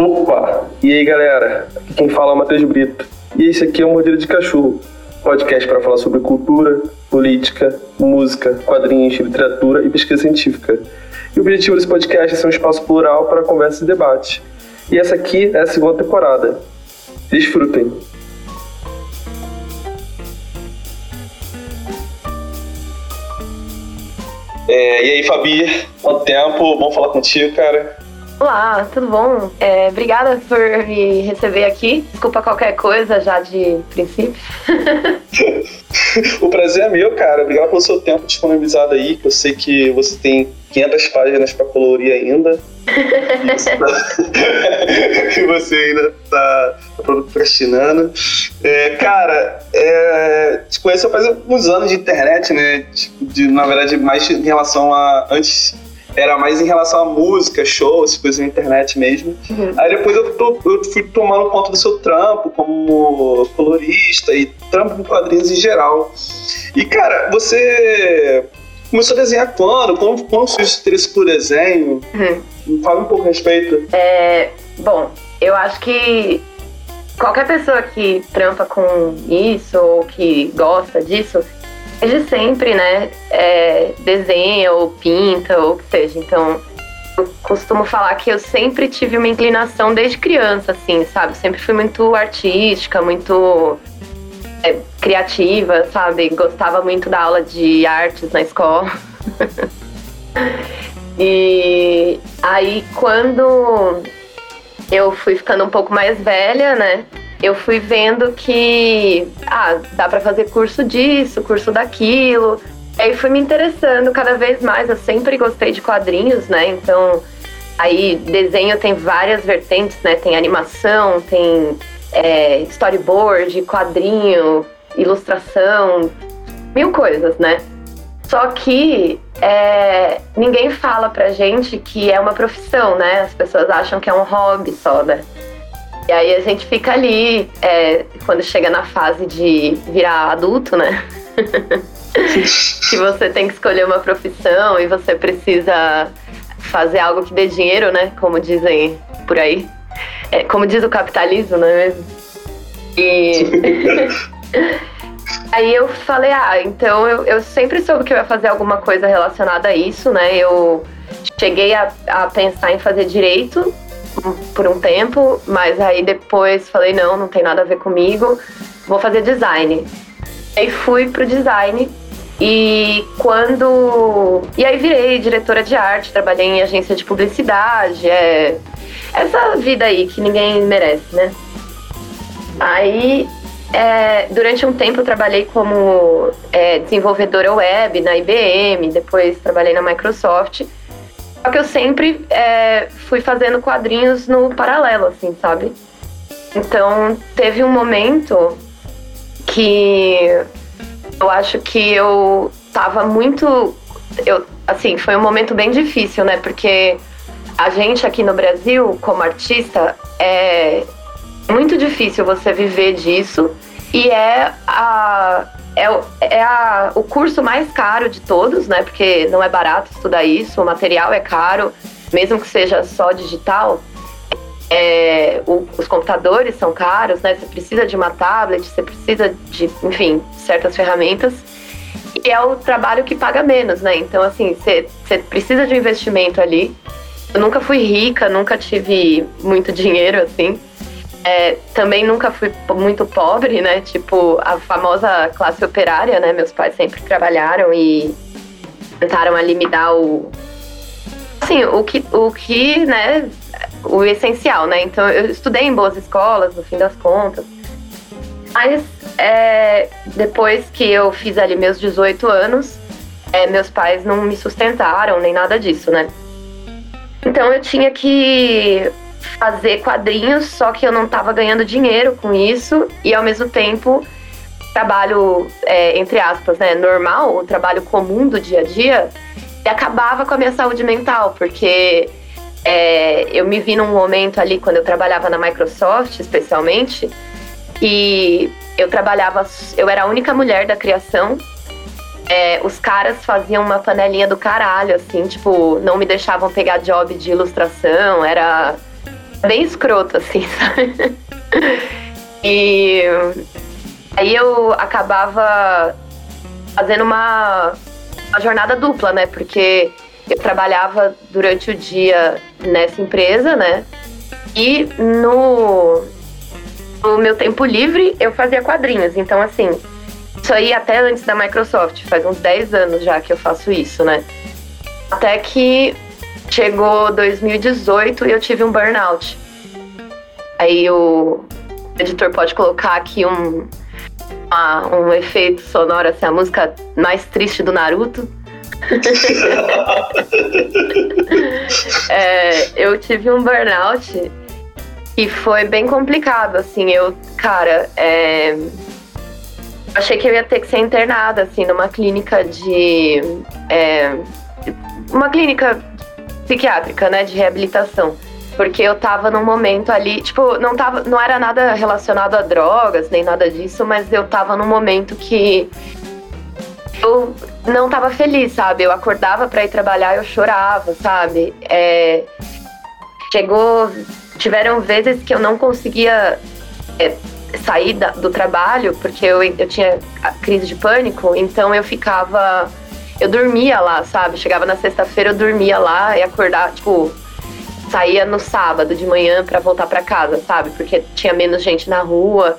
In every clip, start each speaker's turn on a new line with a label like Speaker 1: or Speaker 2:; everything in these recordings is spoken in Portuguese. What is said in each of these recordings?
Speaker 1: Opa! E aí galera, aqui quem fala é o Matheus Brito. E esse aqui é o Mordida de Cachorro, podcast para falar sobre cultura, política, música, quadrinhos, literatura e pesquisa científica. E o objetivo desse podcast é ser um espaço plural para conversa e debate. E essa aqui é a segunda temporada. Desfrutem! É, e aí, Fabi, quanto tempo? Bom falar contigo, cara.
Speaker 2: Olá, tudo bom? É, obrigada por me receber aqui. Desculpa qualquer coisa já de princípio.
Speaker 1: o prazer é meu, cara. Obrigado pelo seu tempo disponibilizado aí, que eu sei que você tem 500 páginas para colorir ainda. e você ainda tá, tá procrastinando. É, cara, é, te conheço faz alguns anos de internet, né? Tipo, de, na verdade, mais em relação a. Antes era mais em relação à música, shows, coisas na internet mesmo. Uhum. Aí depois eu, tô, eu, fui tomando conta do seu trampo como colorista e trampo com quadrinhos em geral. E, cara, você começou a desenhar quando? Quando, quando surgiu esse interesse por desenho? Uhum. Fala um pouco a respeito.
Speaker 2: É, bom, eu acho que qualquer pessoa que trampa com isso ou que gosta disso desde sempre, né, é, desenha ou pinta ou o que seja. Então, eu costumo falar que eu sempre tive uma inclinação desde criança, assim, sabe? Sempre fui muito artística, muito é, criativa, sabe? Gostava muito da aula de artes na escola. e aí, quando eu fui ficando um pouco mais velha, né? Eu fui vendo que ah, dá para fazer curso disso, curso daquilo. Aí fui me interessando cada vez mais. Eu sempre gostei de quadrinhos, né? Então, aí desenho tem várias vertentes, né? Tem animação, tem é, storyboard, quadrinho, ilustração, mil coisas, né? Só que é, ninguém fala pra gente que é uma profissão, né? As pessoas acham que é um hobby só, né? E aí a gente fica ali, é, quando chega na fase de virar adulto, né? que você tem que escolher uma profissão e você precisa fazer algo que dê dinheiro, né? Como dizem por aí. É, como diz o capitalismo, não é mesmo? E. Aí eu falei, ah, então eu, eu sempre soube que eu ia fazer alguma coisa relacionada a isso, né? Eu cheguei a, a pensar em fazer direito, por um tempo, mas aí depois falei, não, não tem nada a ver comigo, vou fazer design. Aí fui pro design e quando. E aí virei diretora de arte, trabalhei em agência de publicidade, é. Essa vida aí que ninguém merece, né? Aí, é, durante um tempo, eu trabalhei como é, desenvolvedora web na IBM, depois trabalhei na Microsoft. Só que eu sempre é, fui fazendo quadrinhos no paralelo, assim, sabe? Então, teve um momento que eu acho que eu tava muito. Eu, assim, foi um momento bem difícil, né? Porque a gente aqui no Brasil, como artista, é muito difícil você viver disso. E é a, é, é a, o curso mais caro de todos, né? Porque não é barato estudar isso, o material é caro, mesmo que seja só digital. É, o, os computadores são caros, né? Você precisa de uma tablet, você precisa de, enfim, certas ferramentas. E é o trabalho que paga menos, né? Então, assim, você, precisa de um investimento ali. Eu nunca fui rica, nunca tive muito dinheiro, assim. É, também nunca fui muito pobre, né? Tipo, a famosa classe operária, né? Meus pais sempre trabalharam e tentaram ali me dar o. Assim, o que, o que, né? O essencial, né? Então, eu estudei em boas escolas, no fim das contas. Mas, é, depois que eu fiz ali meus 18 anos, é, meus pais não me sustentaram, nem nada disso, né? Então, eu tinha que fazer quadrinhos, só que eu não estava ganhando dinheiro com isso e ao mesmo tempo trabalho é, entre aspas, né, normal, o trabalho comum do dia a dia, acabava com a minha saúde mental, porque é, eu me vi num momento ali quando eu trabalhava na Microsoft, especialmente, e eu trabalhava, eu era a única mulher da criação. É, os caras faziam uma panelinha do caralho, assim, tipo, não me deixavam pegar job de ilustração, era bem escroto, assim, sabe? E aí eu acabava fazendo uma, uma jornada dupla, né? Porque eu trabalhava durante o dia nessa empresa, né? E no, no meu tempo livre eu fazia quadrinhos. Então, assim, isso aí até antes da Microsoft, faz uns 10 anos já que eu faço isso, né? Até que chegou 2018 e eu tive um burnout. Aí o editor pode colocar aqui um, uma, um efeito sonoro, assim, a música mais triste do Naruto. é, eu tive um burnout e foi bem complicado, assim, eu, cara, é, achei que eu ia ter que ser internada, assim, numa clínica de, é, uma clínica psiquiátrica, né, de reabilitação. Porque eu tava num momento ali, tipo, não, tava, não era nada relacionado a drogas, nem nada disso, mas eu tava num momento que eu não tava feliz, sabe? Eu acordava para ir trabalhar, eu chorava, sabe? É, chegou, tiveram vezes que eu não conseguia é, sair da, do trabalho porque eu, eu tinha crise de pânico, então eu ficava, eu dormia lá, sabe? Chegava na sexta-feira, eu dormia lá e acordava, tipo, saía no sábado de manhã para voltar para casa, sabe? Porque tinha menos gente na rua.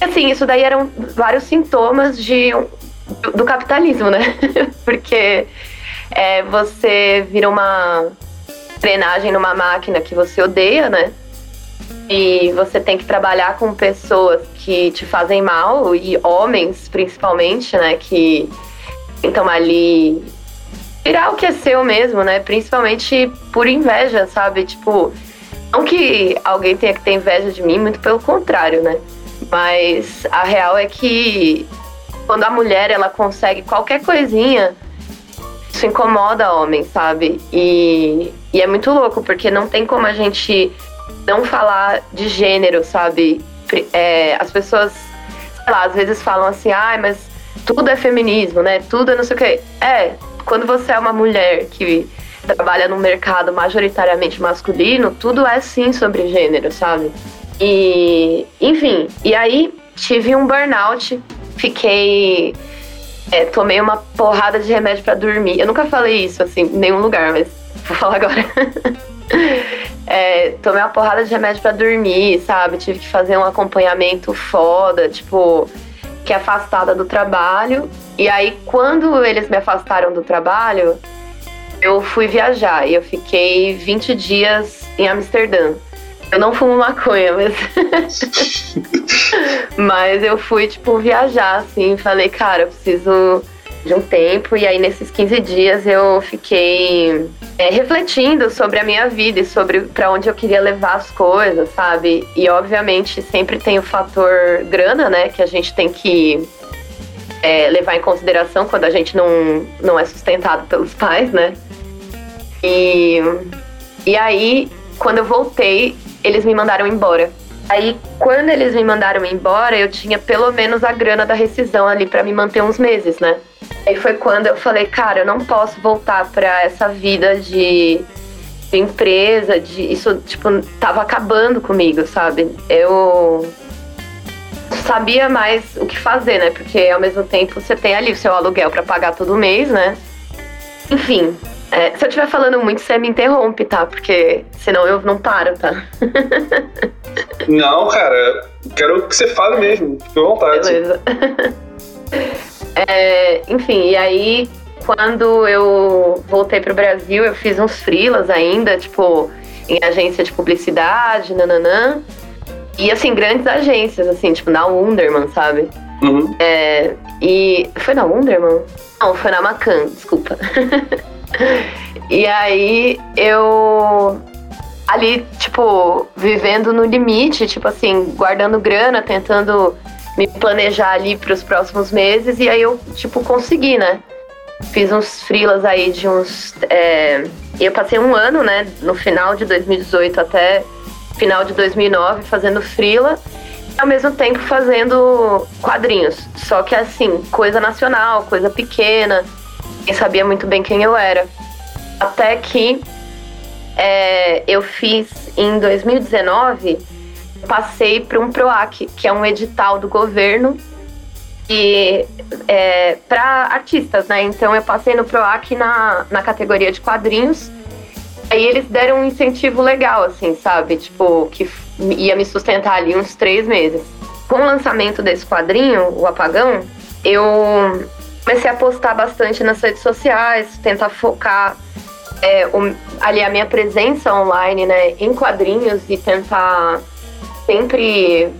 Speaker 2: Assim, isso daí eram vários sintomas de do, capitalismo, né? Porque é, você vira uma treinagem numa máquina que você odeia, né? E você tem que trabalhar com pessoas que te fazem mal, e homens principalmente, né? Que estão ali virar o que é seu mesmo, né? Principalmente por inveja, sabe? Tipo, não que alguém tenha que ter inveja de mim, muito pelo contrário, né? Mas a real é que quando a mulher ela consegue qualquer coisinha, isso incomoda homem, sabe? E, e é muito louco, porque não tem como a gente não falar de gênero, sabe? É, as pessoas, sei lá, às vezes falam assim, ai, ah, mas tudo é feminismo, né? Tudo é não sei o quê. É, quando você é uma mulher que trabalha num mercado majoritariamente masculino, tudo é sim sobre gênero, sabe? E, enfim, e aí tive um burnout, fiquei. É, tomei uma porrada de remédio para dormir. Eu nunca falei isso, assim, em nenhum lugar, mas vou falar agora. é, tomei uma porrada de remédio para dormir, sabe? Tive que fazer um acompanhamento foda, tipo, que afastada do trabalho. E aí, quando eles me afastaram do trabalho, eu fui viajar e eu fiquei 20 dias em Amsterdã. Eu não fumo maconha, mas. mas eu fui, tipo, viajar, assim. Falei, cara, eu preciso de um tempo. E aí, nesses 15 dias, eu fiquei é, refletindo sobre a minha vida e sobre para onde eu queria levar as coisas, sabe? E, obviamente, sempre tem o fator grana, né? Que a gente tem que é, levar em consideração quando a gente não, não é sustentado pelos pais, né? E, e aí, quando eu voltei, eles me mandaram embora. Aí, quando eles me mandaram embora, eu tinha pelo menos a grana da rescisão ali para me manter uns meses, né? Aí foi quando eu falei, cara, eu não posso voltar para essa vida de, de, empresa, de isso, tipo, tava acabando comigo, sabe? Eu sabia mais o que fazer, né? Porque ao mesmo tempo você tem ali o seu aluguel para pagar todo mês, né? Enfim, é, se eu estiver falando muito, você me interrompe, tá? Porque senão eu não paro, tá?
Speaker 1: não, cara, quero que você fale mesmo, fique à vontade.
Speaker 2: Beleza. é, enfim, e aí quando eu voltei pro Brasil, eu fiz uns frilas ainda, tipo, em agência de publicidade, nananã. E assim, grandes agências, assim, tipo, na Wunderman, sabe?
Speaker 1: Uhum.
Speaker 2: É, e. Foi na Wunderman? Não, foi na Macan, desculpa. e aí eu ali, tipo, vivendo no limite, tipo assim, guardando grana, tentando me planejar ali para os próximos meses, e aí eu, tipo, consegui, né? Fiz uns frilas aí de uns. É... Eu passei um ano, né, no final de 2018 até final de 2009 fazendo frila ao mesmo tempo fazendo quadrinhos. Só que assim, coisa nacional, coisa pequena. Ninguém sabia muito bem quem eu era. Até que é, eu fiz em 2019, passei para um PROAC, que é um edital do governo e é, para artistas, né? Então eu passei no PROAC na, na categoria de quadrinhos. Aí eles deram um incentivo legal, assim, sabe? Tipo, que ia me sustentar ali uns três meses. Com o lançamento desse quadrinho, O Apagão, eu comecei a postar bastante nas redes sociais, tentar focar é, o, ali a minha presença online, né, em quadrinhos e tentar sempre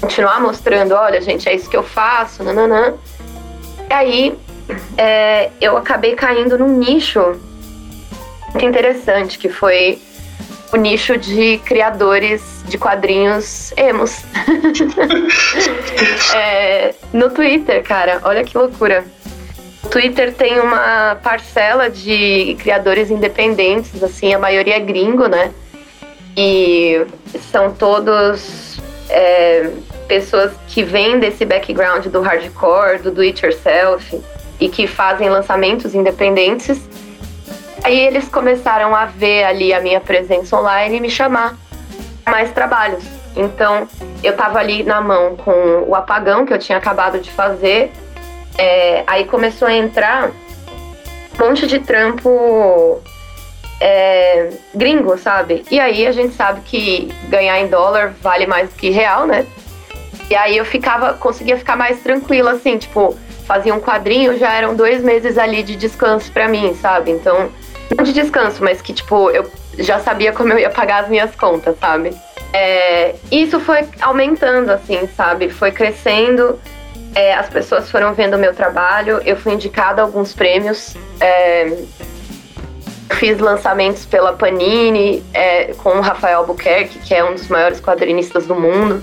Speaker 2: continuar mostrando, olha, gente, é isso que eu faço, nananã. E aí é, eu acabei caindo num nicho muito interessante, que foi o nicho de criadores de quadrinhos emos. é, no Twitter, cara, olha que loucura. O Twitter tem uma parcela de criadores independentes, assim, a maioria é gringo, né? E são todos é, pessoas que vêm desse background do hardcore, do do it yourself e que fazem lançamentos independentes. Aí eles começaram a ver ali a minha presença online e me chamar mais trabalhos. Então eu tava ali na mão com o apagão que eu tinha acabado de fazer. É, aí começou a entrar um monte de trampo é, gringo, sabe? E aí a gente sabe que ganhar em dólar vale mais do que real, né? E aí eu ficava, conseguia ficar mais tranquila, assim, tipo, fazia um quadrinho, já eram dois meses ali de descanso para mim, sabe? Então, não de descanso, mas que, tipo, eu já sabia como eu ia pagar as minhas contas, sabe? É, isso foi aumentando, assim, sabe? Foi crescendo, é, as pessoas foram vendo o meu trabalho, eu fui indicada a alguns prêmios. É, fiz lançamentos pela Panini é, com o Rafael Albuquerque, que é um dos maiores quadrinistas do mundo.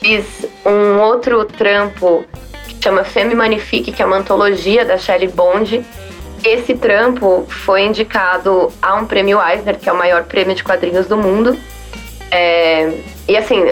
Speaker 2: Fiz um outro trampo que chama Femme Magnifique, que é uma antologia da Shelley Bond. Esse trampo foi indicado a um prêmio Eisner, que é o maior prêmio de quadrinhos do mundo. É, e assim,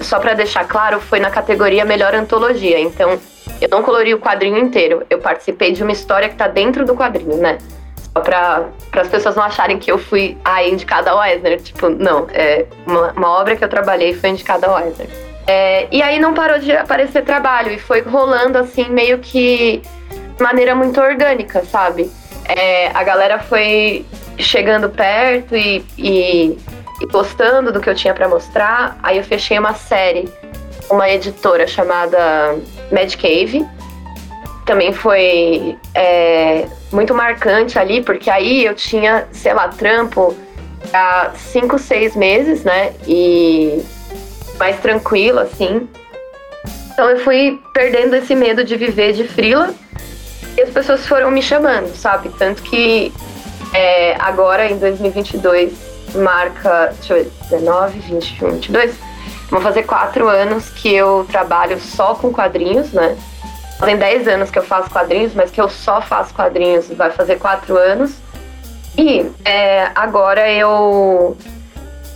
Speaker 2: só para deixar claro, foi na categoria Melhor Antologia. Então, eu não colori o quadrinho inteiro. Eu participei de uma história que tá dentro do quadrinho, né? Só pra, as pessoas não acharem que eu fui a indicada ao Eisner. Tipo, não. É uma, uma obra que eu trabalhei foi indicada ao Eisner. É, e aí não parou de aparecer trabalho e foi rolando assim, meio que maneira muito orgânica, sabe? É, a galera foi chegando perto e, e, e gostando do que eu tinha para mostrar. Aí eu fechei uma série, uma editora chamada Mad Cave. Também foi é, muito marcante ali, porque aí eu tinha, sei lá, trampo há cinco, seis meses, né? E mais tranquilo, assim. Então eu fui perdendo esse medo de viver de frila e as pessoas foram me chamando, sabe? Tanto que é, agora em 2022 marca, deixa eu ver, 19, 21, 22. Vão fazer quatro anos que eu trabalho só com quadrinhos, né? Fazem 10 anos que eu faço quadrinhos, mas que eu só faço quadrinhos vai fazer quatro anos. E é, agora eu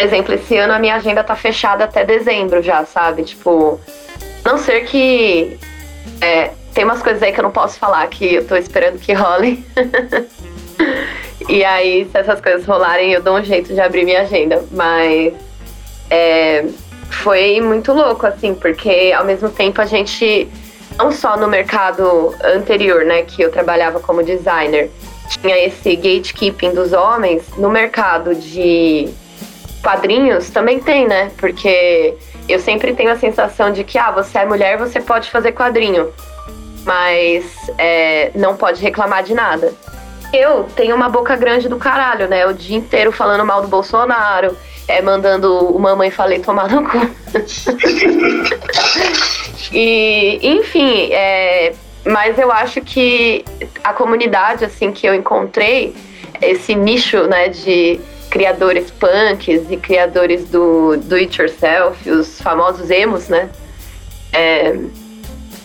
Speaker 2: exemplo, esse ano a minha agenda tá fechada até dezembro já, sabe? Tipo, não ser que. É, tem umas coisas aí que eu não posso falar que eu tô esperando que rolem. e aí, se essas coisas rolarem, eu dou um jeito de abrir minha agenda. Mas é, foi muito louco, assim, porque ao mesmo tempo a gente, não só no mercado anterior, né, que eu trabalhava como designer, tinha esse gatekeeping dos homens, no mercado de quadrinhos também tem, né? Porque eu sempre tenho a sensação de que, ah, você é mulher, você pode fazer quadrinho, mas é, não pode reclamar de nada. Eu tenho uma boca grande do caralho, né? O dia inteiro falando mal do Bolsonaro, é, mandando o mamãe falei tomar no cu. e, enfim, é, mas eu acho que a comunidade, assim, que eu encontrei, esse nicho, né, de criadores punks e criadores do do it yourself, os famosos emos, né? É,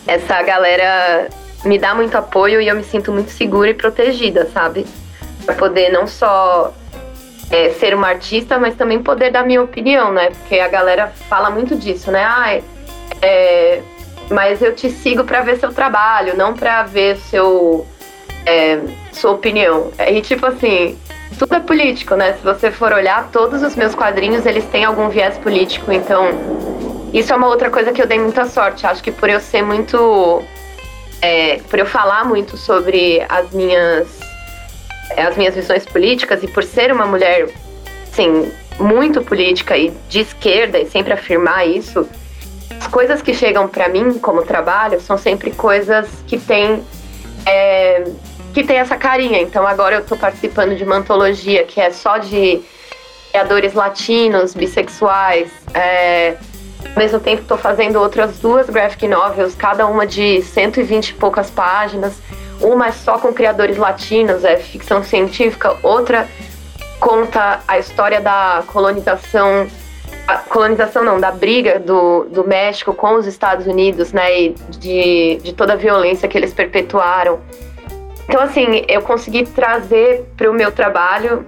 Speaker 2: essa galera me dá muito apoio e eu me sinto muito segura e protegida, sabe? Pra poder não só é, ser uma artista, mas também poder dar minha opinião, né? Porque a galera fala muito disso, né? É, mas eu te sigo para ver seu trabalho, não para ver seu é, sua opinião. E tipo assim, tudo é político, né? Se você for olhar, todos os meus quadrinhos, eles têm algum viés político, então isso é uma outra coisa que eu dei muita sorte. Acho que por eu ser muito. É, por eu falar muito sobre as minhas. as minhas visões políticas e por ser uma mulher, assim, muito política e de esquerda e sempre afirmar isso, as coisas que chegam para mim como trabalho são sempre coisas que têm. É, que tem essa carinha. Então agora eu tô participando de uma antologia que é só de criadores latinos, bissexuais. É, ao mesmo tempo estou fazendo outras duas graphic novels, cada uma de 120 e poucas páginas. Uma é só com criadores latinos, é ficção científica. Outra conta a história da colonização a colonização não, da briga do, do México com os Estados Unidos, né, e de, de toda a violência que eles perpetuaram. Então, assim, eu consegui trazer para o meu trabalho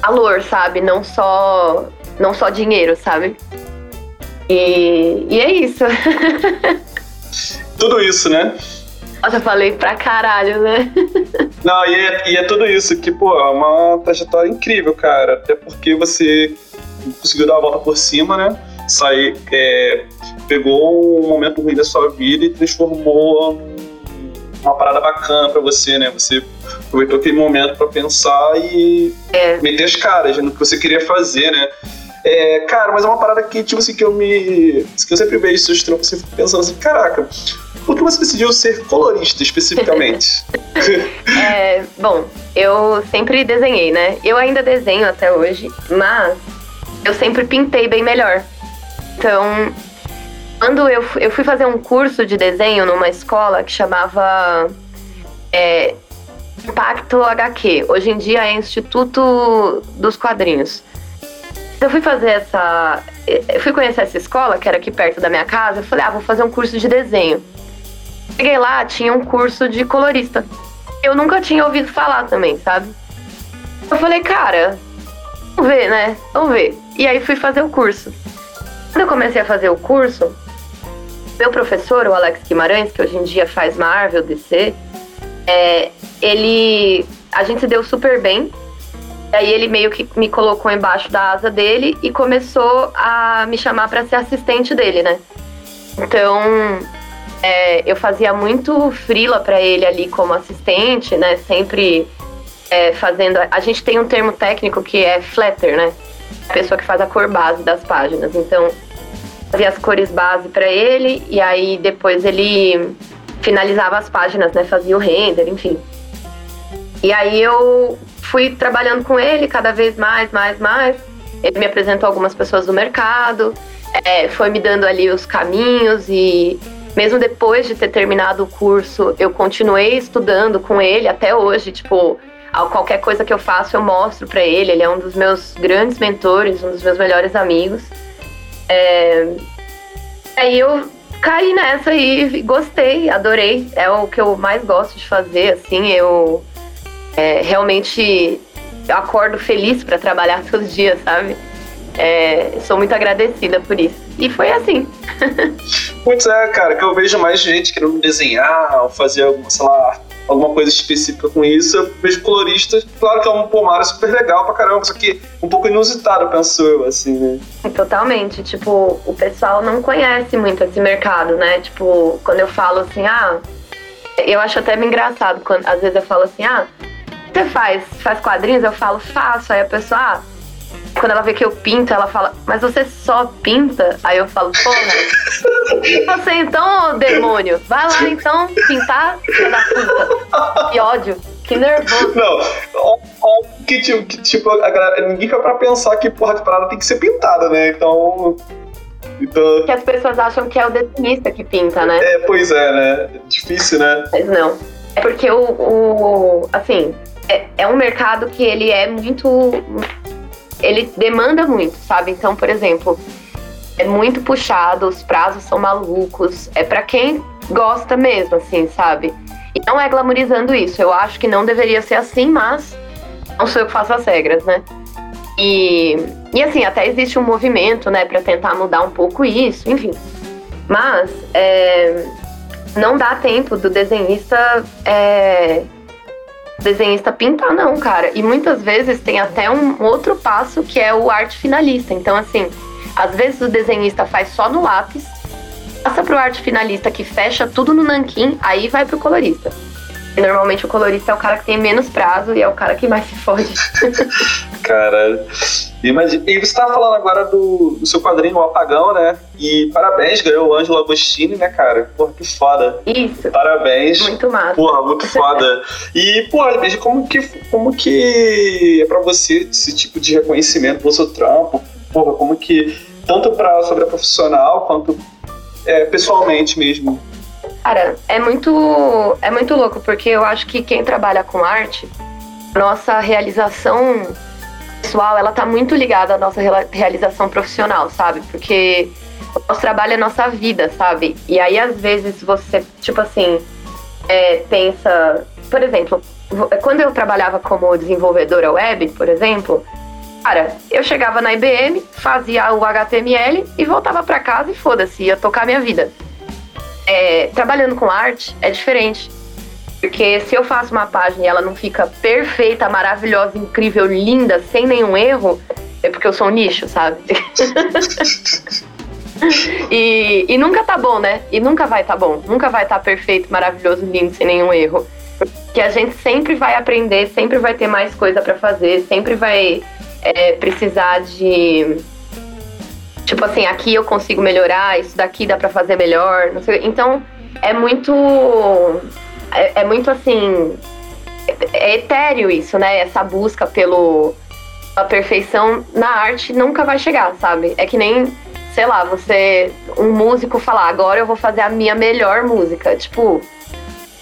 Speaker 2: valor, sabe? Não só, não só dinheiro, sabe? E, e é isso.
Speaker 1: Tudo isso, né?
Speaker 2: Nossa, eu falei pra caralho, né?
Speaker 1: Não, e é, e é tudo isso, que, pô, é uma trajetória incrível, cara. Até porque você conseguiu dar a volta por cima, né? Sair, é, pegou um momento ruim da sua vida e transformou uma parada bacana para você, né? Você aproveitou aquele momento para pensar e é. meter as caras no que você queria fazer, né? É, cara, mas é uma parada que, tipo assim, que eu me. que eu sempre vejo seus trampos assim, pensando assim, caraca, por que você decidiu ser colorista especificamente?
Speaker 2: é, bom, eu sempre desenhei, né? Eu ainda desenho até hoje, mas eu sempre pintei bem melhor. Então, quando eu, eu fui fazer um curso de desenho numa escola que chamava é, Impacto HQ. Hoje em dia é Instituto dos Quadrinhos. Eu fui fazer essa. Eu fui conhecer essa escola, que era aqui perto da minha casa. Eu falei, ah, vou fazer um curso de desenho. Cheguei lá, tinha um curso de colorista. Eu nunca tinha ouvido falar também, sabe? Eu falei, cara, vamos ver, né? Vamos ver. E aí fui fazer o curso. Quando eu comecei a fazer o curso, meu professor, o Alex Guimarães, que hoje em dia faz Marvel, DC, é, ele. A gente se deu super bem. Aí ele meio que me colocou embaixo da asa dele e começou a me chamar para ser assistente dele, né? Então, é, eu fazia muito frila para ele ali como assistente, né? Sempre é, fazendo. A gente tem um termo técnico que é flatter, né? A pessoa que faz a cor base das páginas. Então, fazia as cores base para ele e aí depois ele finalizava as páginas, né? Fazia o render, enfim. E aí eu fui trabalhando com ele cada vez mais, mais, mais. Ele me apresentou algumas pessoas do mercado, é, foi me dando ali os caminhos e mesmo depois de ter terminado o curso, eu continuei estudando com ele até hoje, tipo, qualquer coisa que eu faço eu mostro para ele, ele é um dos meus grandes mentores, um dos meus melhores amigos. É... Aí eu caí nessa e gostei, adorei. É o que eu mais gosto de fazer, assim, eu é, realmente eu acordo feliz para trabalhar todos os dias, sabe? É, sou muito agradecida por isso. E foi assim.
Speaker 1: Putz, é, cara, que eu vejo mais gente querendo desenhar ou fazer, sei lá, alguma coisa específica com isso. Eu vejo coloristas, claro que é um pomar super legal pra caramba, só que um pouco inusitado, penso eu, assim, né?
Speaker 2: Totalmente. Tipo, o pessoal não conhece muito esse mercado, né? Tipo, quando eu falo assim, ah, eu acho até engraçado quando às vezes eu falo assim, ah, você faz, faz quadrinhos? Eu falo, faço. Aí a pessoa, ah, quando ela vê que eu pinto, ela fala, mas você só pinta? Aí eu falo, porra, você então, demônio, vai lá então pintar, filha da puta. Que ódio, que nervoso.
Speaker 1: Não, ó, que, tipo, que, tipo a galera, ninguém quer pra pensar que porra de parada tem que ser pintada, né? Então.
Speaker 2: Então... Que as pessoas acham que é o desenhista que pinta, né?
Speaker 1: É, pois é, né? Difícil, né?
Speaker 2: Mas não. É porque o, o assim, é, é um mercado que ele é muito ele demanda muito, sabe? Então, por exemplo, é muito puxado, os prazos são malucos. É para quem gosta mesmo, assim, sabe? E não é glamorizando isso. Eu acho que não deveria ser assim, mas não sou eu que faço as regras, né? E, e assim, até existe um movimento, né, para tentar mudar um pouco isso, enfim. Mas é, não dá tempo do desenhista é, desenhista pintar, não, cara. E muitas vezes tem até um outro passo que é o arte finalista. Então, assim, às vezes o desenhista faz só no lápis, passa pro arte finalista que fecha tudo no nanquim, aí vai pro colorista. E normalmente o colorista é o cara que tem menos prazo e é o cara que mais se fode.
Speaker 1: Caralho. Imagina. E você tava falando agora do, do, seu quadrinho, O Apagão, né? E parabéns, ganhou o Ângelo Agostini, né, cara? Porra, que foda.
Speaker 2: Isso.
Speaker 1: Parabéns.
Speaker 2: Muito massa.
Speaker 1: Porra, muito foda. e, porra, veja como que, como que é pra você esse tipo de reconhecimento pelo seu trampo? Porra, como que, tanto pra, sobre a profissional quanto é, pessoalmente mesmo,
Speaker 2: Cara, é muito, é muito louco, porque eu acho que quem trabalha com arte, nossa realização pessoal, ela tá muito ligada à nossa realização profissional, sabe? Porque o nosso trabalho é nossa vida, sabe? E aí, às vezes, você, tipo assim, é, pensa. Por exemplo, quando eu trabalhava como desenvolvedora web, por exemplo, cara, eu chegava na IBM, fazia o HTML e voltava para casa e foda-se, ia tocar minha vida é, trabalhando com arte é diferente. Porque se eu faço uma página e ela não fica perfeita, maravilhosa, incrível, linda, sem nenhum erro, é porque eu sou um nicho, sabe? e, e, nunca tá bom, né? E nunca vai tá bom. Nunca vai estar tá perfeito, maravilhoso, lindo, sem nenhum erro. Porque a gente sempre vai aprender, sempre vai ter mais coisa para fazer, sempre vai é, precisar de Tipo assim, aqui eu consigo melhorar, isso daqui dá para fazer melhor. Então, é muito. É, é muito assim. É etéreo isso, né? Essa busca pelo a perfeição na arte nunca vai chegar, sabe? É que nem, sei lá, você, um músico falar, agora eu vou fazer a minha melhor música. Tipo,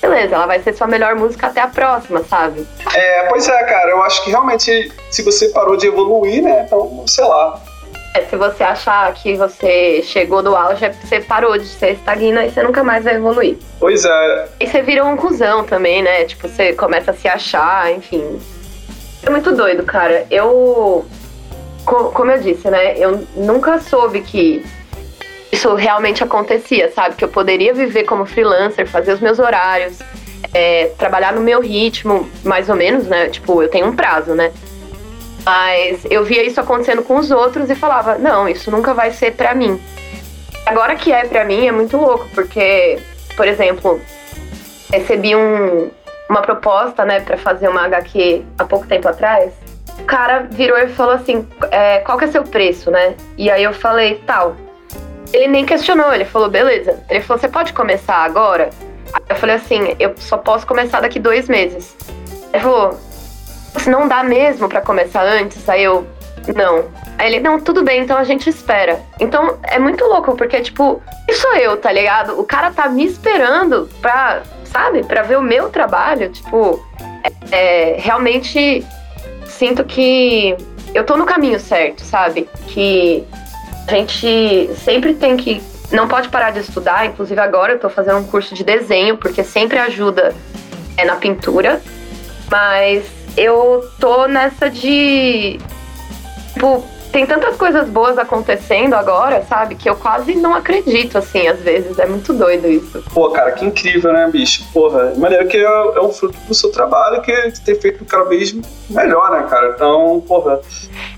Speaker 2: beleza, ela vai ser sua melhor música até a próxima, sabe?
Speaker 1: É, pois é, cara, eu acho que realmente se você parou de evoluir, né, então, sei lá,
Speaker 2: é, se você achar que você chegou no auge, é você parou de ser estagna e você nunca mais vai evoluir.
Speaker 1: Pois é.
Speaker 2: E você vira um cuzão também, né? Tipo, você começa a se achar, enfim. É muito doido, cara. Eu. Como eu disse, né? Eu nunca soube que isso realmente acontecia, sabe? Que eu poderia viver como freelancer, fazer os meus horários, é, trabalhar no meu ritmo, mais ou menos, né? Tipo, eu tenho um prazo, né? Mas eu via isso acontecendo com os outros e falava: não, isso nunca vai ser para mim. Agora que é para mim é muito louco, porque, por exemplo, recebi um, uma proposta, né, para fazer uma HQ há pouco tempo atrás. O cara virou e falou assim: é, qual que é seu preço, né? E aí eu falei: tal. Ele nem questionou, ele falou: beleza. Ele falou: você pode começar agora? Aí eu falei assim: eu só posso começar daqui dois meses. Ele falou: se não dá mesmo para começar antes, aí eu, não. Aí ele, não, tudo bem, então a gente espera. Então é muito louco, porque, tipo, isso sou eu, tá ligado? O cara tá me esperando pra, sabe, pra ver o meu trabalho. Tipo, é, é, realmente sinto que eu tô no caminho certo, sabe? Que a gente sempre tem que. Não pode parar de estudar, inclusive agora eu tô fazendo um curso de desenho, porque sempre ajuda é, na pintura. Mas eu tô nessa de. Tipo, tem tantas coisas boas acontecendo agora, sabe? Que eu quase não acredito, assim, às vezes. É muito doido isso.
Speaker 1: Pô, cara, que incrível, né, bicho? Porra, maneiro que é, é um fruto do seu trabalho que tem feito cada vez melhor, né, cara? Então, porra.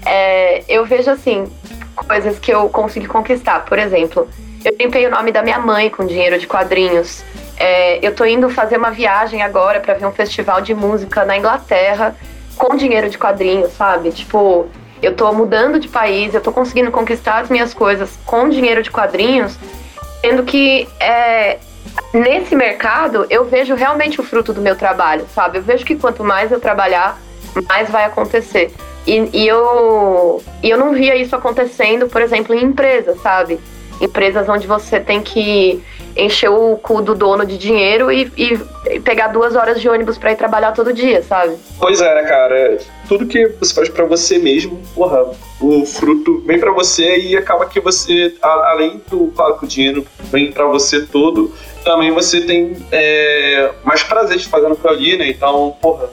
Speaker 2: É, eu vejo, assim, coisas que eu consegui conquistar. Por exemplo, eu limpei o nome da minha mãe com dinheiro de quadrinhos. É, eu tô indo fazer uma viagem agora para ver um festival de música na Inglaterra com dinheiro de quadrinhos, sabe? Tipo, eu tô mudando de país, eu tô conseguindo conquistar as minhas coisas com dinheiro de quadrinhos, sendo que é, nesse mercado eu vejo realmente o fruto do meu trabalho, sabe? Eu vejo que quanto mais eu trabalhar, mais vai acontecer. E, e eu, e eu não via isso acontecendo, por exemplo, em empresas, sabe? Empresas onde você tem que encher o cu do dono de dinheiro e, e pegar duas horas de ônibus para ir trabalhar todo dia, sabe?
Speaker 1: Pois é, né, cara? Tudo que você faz para você mesmo, porra, o fruto vem para você e acaba que você, além do, claro, que o dinheiro vem para você todo, também você tem é, mais prazer de fazendo aquilo ali, né? Então, porra,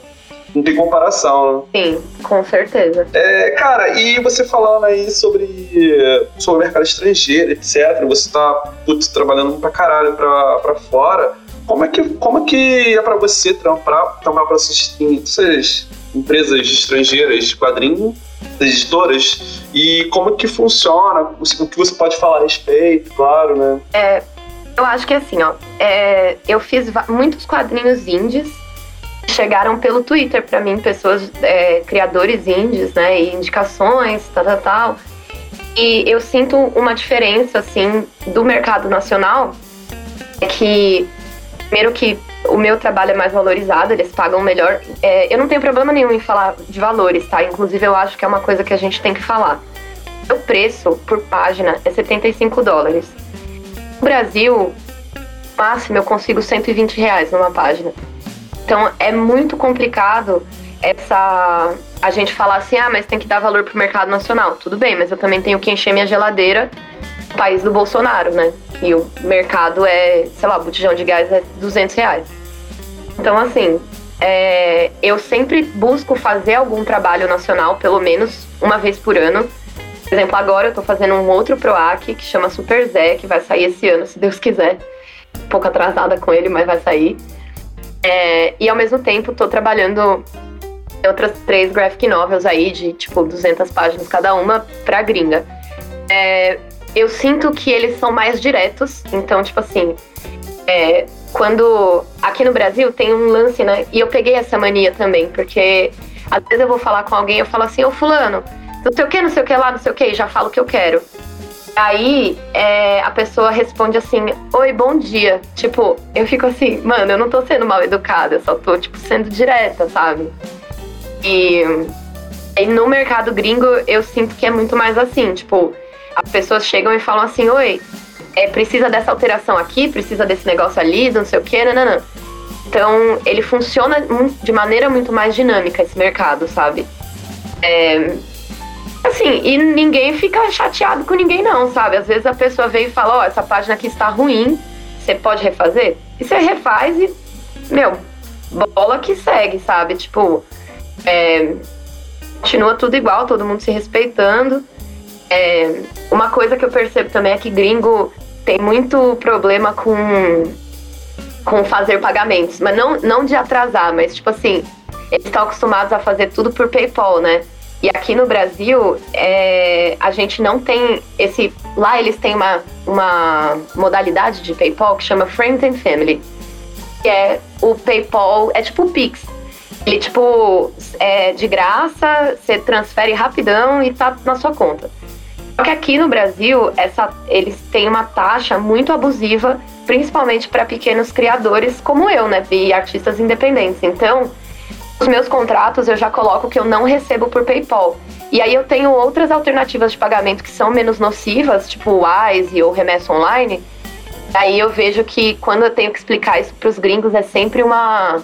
Speaker 1: não tem comparação,
Speaker 2: né? Sim, com certeza.
Speaker 1: É, cara, e você falando aí sobre, sobre o mercado estrangeiro, etc., você tá putz, trabalhando pra caralho pra, pra fora. como é que, como é, que é para você trampar, trampar para essas, essas empresas estrangeiras de quadrinho, editoras, e como é que funciona, o que você pode falar a respeito, claro, né?
Speaker 2: É, eu acho que assim, ó, é, eu fiz muitos quadrinhos indies, chegaram pelo Twitter para mim, pessoas, é, criadores indies, né, e indicações, tal, tal, tal. E eu sinto uma diferença, assim, do mercado nacional, é que, primeiro que o meu trabalho é mais valorizado, eles pagam melhor. É, eu não tenho problema nenhum em falar de valores, tá? Inclusive, eu acho que é uma coisa que a gente tem que falar. O preço por página é 75 dólares. No Brasil, máximo eu consigo 120 reais numa página. Então, é muito complicado essa a gente falar assim, ah, mas tem que dar valor pro mercado nacional. Tudo bem, mas eu também tenho que encher minha geladeira no país do Bolsonaro, né? E o mercado é, sei lá, o botijão de gás é 200 reais. Então, assim, é, eu sempre busco fazer algum trabalho nacional, pelo menos uma vez por ano. Por exemplo, agora eu tô fazendo um outro PROAC que chama Super Zé, que vai sair esse ano, se Deus quiser. Um pouco atrasada com ele, mas vai sair. É, e ao mesmo tempo tô trabalhando outras três graphic novels aí de tipo 200 páginas cada uma pra gringa. É, eu sinto que eles são mais diretos, então, tipo assim, é, quando aqui no Brasil tem um lance, né? E eu peguei essa mania também, porque às vezes eu vou falar com alguém, eu falo assim, ô fulano, não sei o que, não sei o que lá, não sei o que, já falo o que eu quero. Aí é, a pessoa responde assim, oi, bom dia. Tipo, eu fico assim, mano, eu não tô sendo mal educada, eu só tô, tipo, sendo direta, sabe? E, e no mercado gringo eu sinto que é muito mais assim, tipo, as pessoas chegam e falam assim, oi, é, precisa dessa alteração aqui, precisa desse negócio ali, não sei o que, não. Então, ele funciona de maneira muito mais dinâmica, esse mercado, sabe? É, assim, e ninguém fica chateado com ninguém, não, sabe? Às vezes a pessoa vem e fala, ó, oh, essa página aqui está ruim, você pode refazer? E você refaz e, meu, bola que segue, sabe? Tipo, é, continua tudo igual, todo mundo se respeitando. É, uma coisa que eu percebo também é que gringo tem muito problema com, com fazer pagamentos, mas não, não de atrasar, mas tipo assim, eles estão acostumados a fazer tudo por PayPal, né? E aqui no Brasil, é, a gente não tem esse. Lá eles têm uma, uma modalidade de PayPal que chama Friends and Family. Que é o PayPal, é tipo o Pix. Ele, tipo, é de graça, você transfere rapidão e tá na sua conta. Só que aqui no Brasil, essa, eles têm uma taxa muito abusiva, principalmente para pequenos criadores como eu, né? E artistas independentes. Então, os meus contratos eu já coloco que eu não recebo por PayPal. E aí eu tenho outras alternativas de pagamento que são menos nocivas, tipo o Wise ou Remessa Online. Aí eu vejo que quando eu tenho que explicar isso para os gringos é sempre uma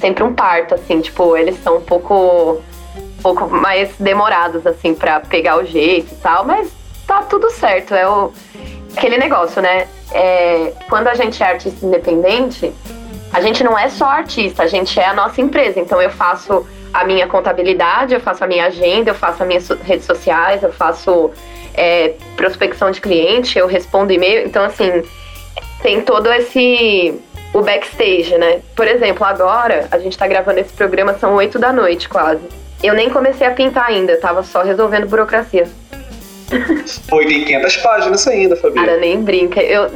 Speaker 2: sempre um parto, assim, tipo, eles são um pouco, um pouco mais demorados, assim, para pegar o jeito e tal, mas tá tudo certo. É o, aquele negócio, né? É, quando a gente é artista independente, a gente não é só artista, a gente é a nossa empresa. Então eu faço a minha contabilidade, eu faço a minha agenda, eu faço as minhas redes sociais, eu faço é, prospecção de cliente, eu respondo e-mail. Então, assim, tem todo esse o backstage, né? Por exemplo, agora a gente tá gravando esse programa, são oito da noite quase. Eu nem comecei a pintar ainda, tava só resolvendo burocracia.
Speaker 1: Tem 500 páginas ainda, Fabi.
Speaker 2: Cara, nem brinca. Eu,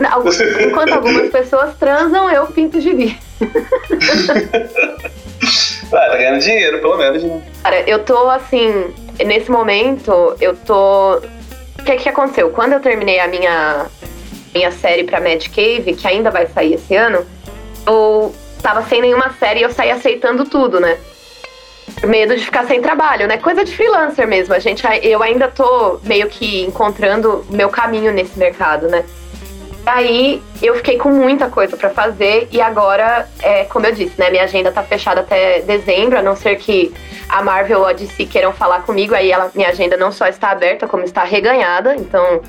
Speaker 2: enquanto algumas pessoas transam, eu pinto gibi.
Speaker 1: ah, tá ganhando dinheiro, pelo menos, né?
Speaker 2: Cara, eu tô assim, nesse momento, eu tô. O que, que aconteceu? Quando eu terminei a minha, minha série pra Mad Cave, que ainda vai sair esse ano, eu tava sem nenhuma série e eu saí aceitando tudo, né? Medo de ficar sem trabalho, né? Coisa de freelancer mesmo. A gente, eu ainda tô meio que encontrando meu caminho nesse mercado, né? Aí eu fiquei com muita coisa para fazer e agora, é, como eu disse, né, minha agenda tá fechada até dezembro, a não ser que a Marvel ou a DC queiram falar comigo, aí ela, minha agenda não só está aberta, como está reganhada, então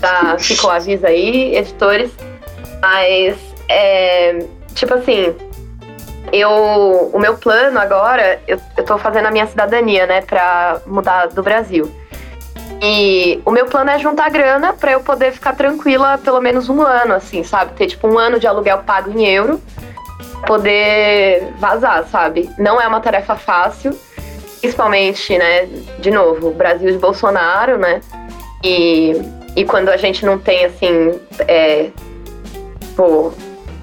Speaker 2: tá, ficou aviso aí, editores. Mas é, tipo assim, eu, o meu plano agora, eu, eu tô fazendo a minha cidadania, né, pra mudar do Brasil. E o meu plano é juntar grana para eu poder ficar tranquila pelo menos um ano, assim, sabe? Ter tipo um ano de aluguel pago em euro, poder vazar, sabe? Não é uma tarefa fácil, principalmente, né? De novo, Brasil de Bolsonaro, né? E, e quando a gente não tem, assim, é, pô,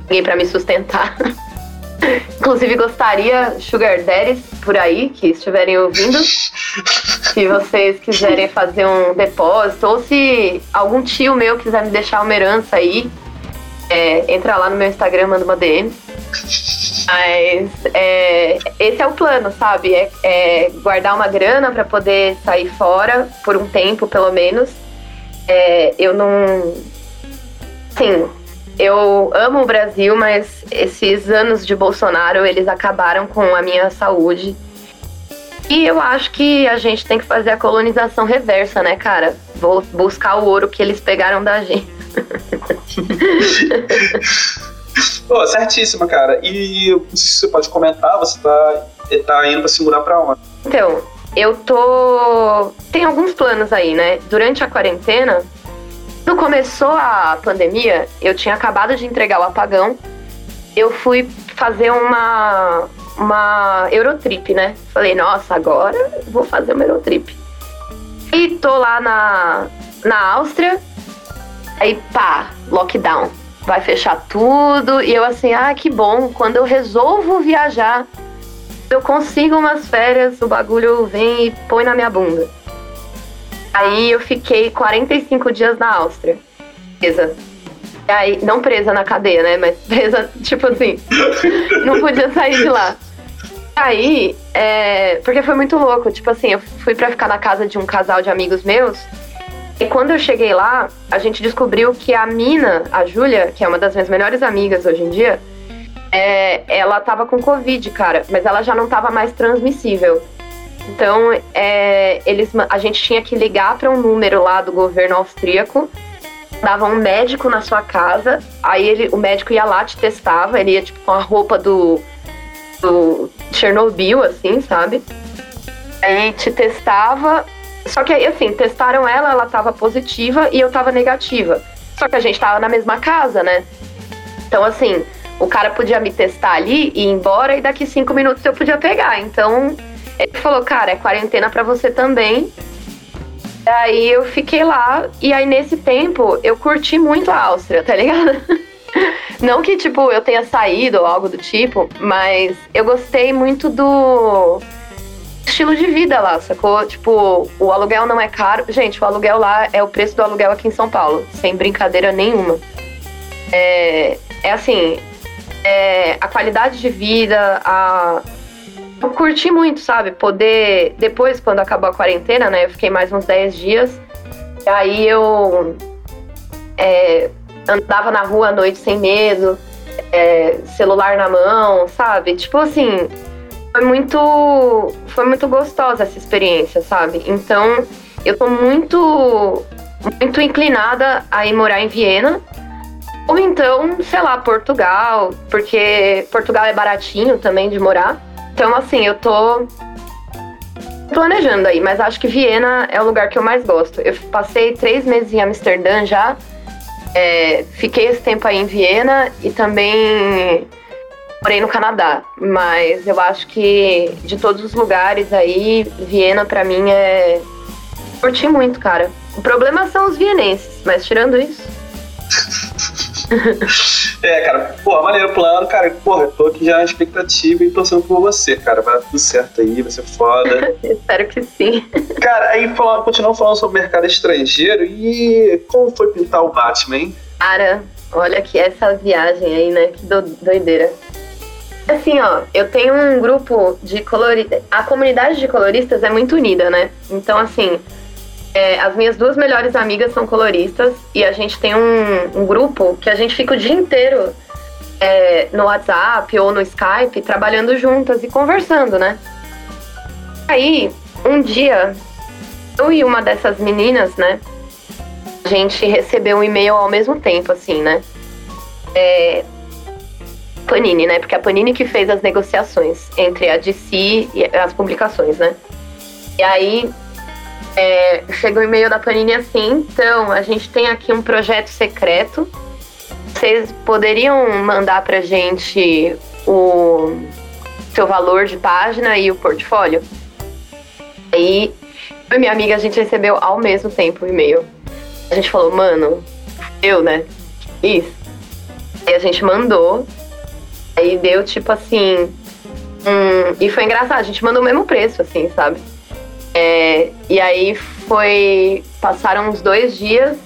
Speaker 2: ninguém para me sustentar. Inclusive, gostaria, Sugar Daddies, por aí, que estiverem ouvindo, se vocês quiserem fazer um depósito, ou se algum tio meu quiser me deixar uma herança aí, é, entra lá no meu Instagram, manda uma DM. Mas é, esse é o plano, sabe? É, é guardar uma grana para poder sair fora por um tempo, pelo menos. É, eu não. Sim, eu amo o Brasil, mas esses anos de Bolsonaro, eles acabaram com a minha saúde. E eu acho que a gente tem que fazer a colonização reversa, né, cara? Vou buscar o ouro que eles pegaram da gente.
Speaker 1: Pô, certíssima, cara. E não sei se você pode comentar, você tá, tá indo pra se mudar pra onde?
Speaker 2: Então, eu tô. Tem alguns planos aí, né? Durante a quarentena, quando começou a pandemia, eu tinha acabado de entregar o apagão. Eu fui fazer uma, uma Eurotrip, né? Falei, nossa, agora vou fazer uma Eurotrip. E tô lá na, na Áustria. Aí, pá, lockdown. Vai fechar tudo. E eu assim, ah, que bom. Quando eu resolvo viajar, eu consigo umas férias, o bagulho vem e põe na minha bunda. Aí eu fiquei 45 dias na Áustria. Presa. Aí, não presa na cadeia, né? Mas presa, tipo assim, não podia sair de lá. Aí, é, porque foi muito louco. Tipo assim, eu fui para ficar na casa de um casal de amigos meus. E quando eu cheguei lá, a gente descobriu que a Mina, a Júlia, que é uma das minhas melhores amigas hoje em dia, é, ela tava com Covid, cara, mas ela já não tava mais transmissível. Então, é, eles, a gente tinha que ligar para um número lá do governo austríaco, dava um médico na sua casa, aí ele, o médico ia lá, te testava, ele ia tipo com a roupa do, do Chernobyl, assim, sabe? Aí te testava, só que aí, assim, testaram ela, ela tava positiva e eu tava negativa. Só que a gente tava na mesma casa, né? Então, assim, o cara podia me testar ali e ir embora, e daqui cinco minutos eu podia pegar. Então, ele falou, cara, é quarentena para você também. Aí eu fiquei lá, e aí nesse tempo eu curti muito a Áustria, tá ligado? Não que, tipo, eu tenha saído ou algo do tipo, mas eu gostei muito do estilo de vida lá, sacou? Tipo, o aluguel não é caro. Gente, o aluguel lá é o preço do aluguel aqui em São Paulo, sem brincadeira nenhuma. É, é assim, é, a qualidade de vida, a eu curti muito, sabe? Poder. Depois, quando acabou a quarentena, né? Eu fiquei mais uns 10 dias. E aí eu é, andava na rua à noite sem medo, é, celular na mão, sabe? Tipo assim, foi muito. Foi muito gostosa essa experiência, sabe? Então, eu tô muito. Muito inclinada a ir morar em Viena. Ou então, sei lá, Portugal, porque Portugal é baratinho também de morar. Então, assim, eu tô planejando aí, mas acho que Viena é o lugar que eu mais gosto. Eu passei três meses em Amsterdã já, é, fiquei esse tempo aí em Viena e também morei no Canadá. Mas eu acho que de todos os lugares aí, Viena para mim é. Curti muito, cara. O problema são os vienenses, mas tirando isso.
Speaker 1: é, cara, pô, maneiro plano, cara. Porra, tô aqui já na expectativa e torcendo por você, cara. Vai dar tudo certo aí, vai ser foda.
Speaker 2: Espero que sim.
Speaker 1: Cara, aí falando, continuando falando sobre o mercado estrangeiro e como foi pintar o Batman, hein?
Speaker 2: Cara, olha que essa viagem aí, né? Que do, doideira. Assim, ó, eu tenho um grupo de coloristas. A comunidade de coloristas é muito unida, né? Então, assim, é, as minhas duas melhores amigas são coloristas e a gente tem um, um grupo que a gente fica o dia inteiro é, no WhatsApp ou no Skype trabalhando juntas e conversando, né? Aí, um dia, eu e uma dessas meninas, né? A gente recebeu um e-mail ao mesmo tempo, assim, né? É, Panini, né? Porque a Panini que fez as negociações entre a DC e as publicações, né? E aí é, chegou um e-mail da Panini assim, então a gente tem aqui um projeto secreto. Vocês poderiam mandar pra gente o seu valor de página e o portfólio? Aí eu e minha amiga a gente recebeu ao mesmo tempo o e-mail. A gente falou, mano, eu, né? Isso. Aí a gente mandou. Aí deu tipo assim. Hum, e foi engraçado, a gente mandou o mesmo preço, assim, sabe? É, e aí foi. Passaram uns dois dias,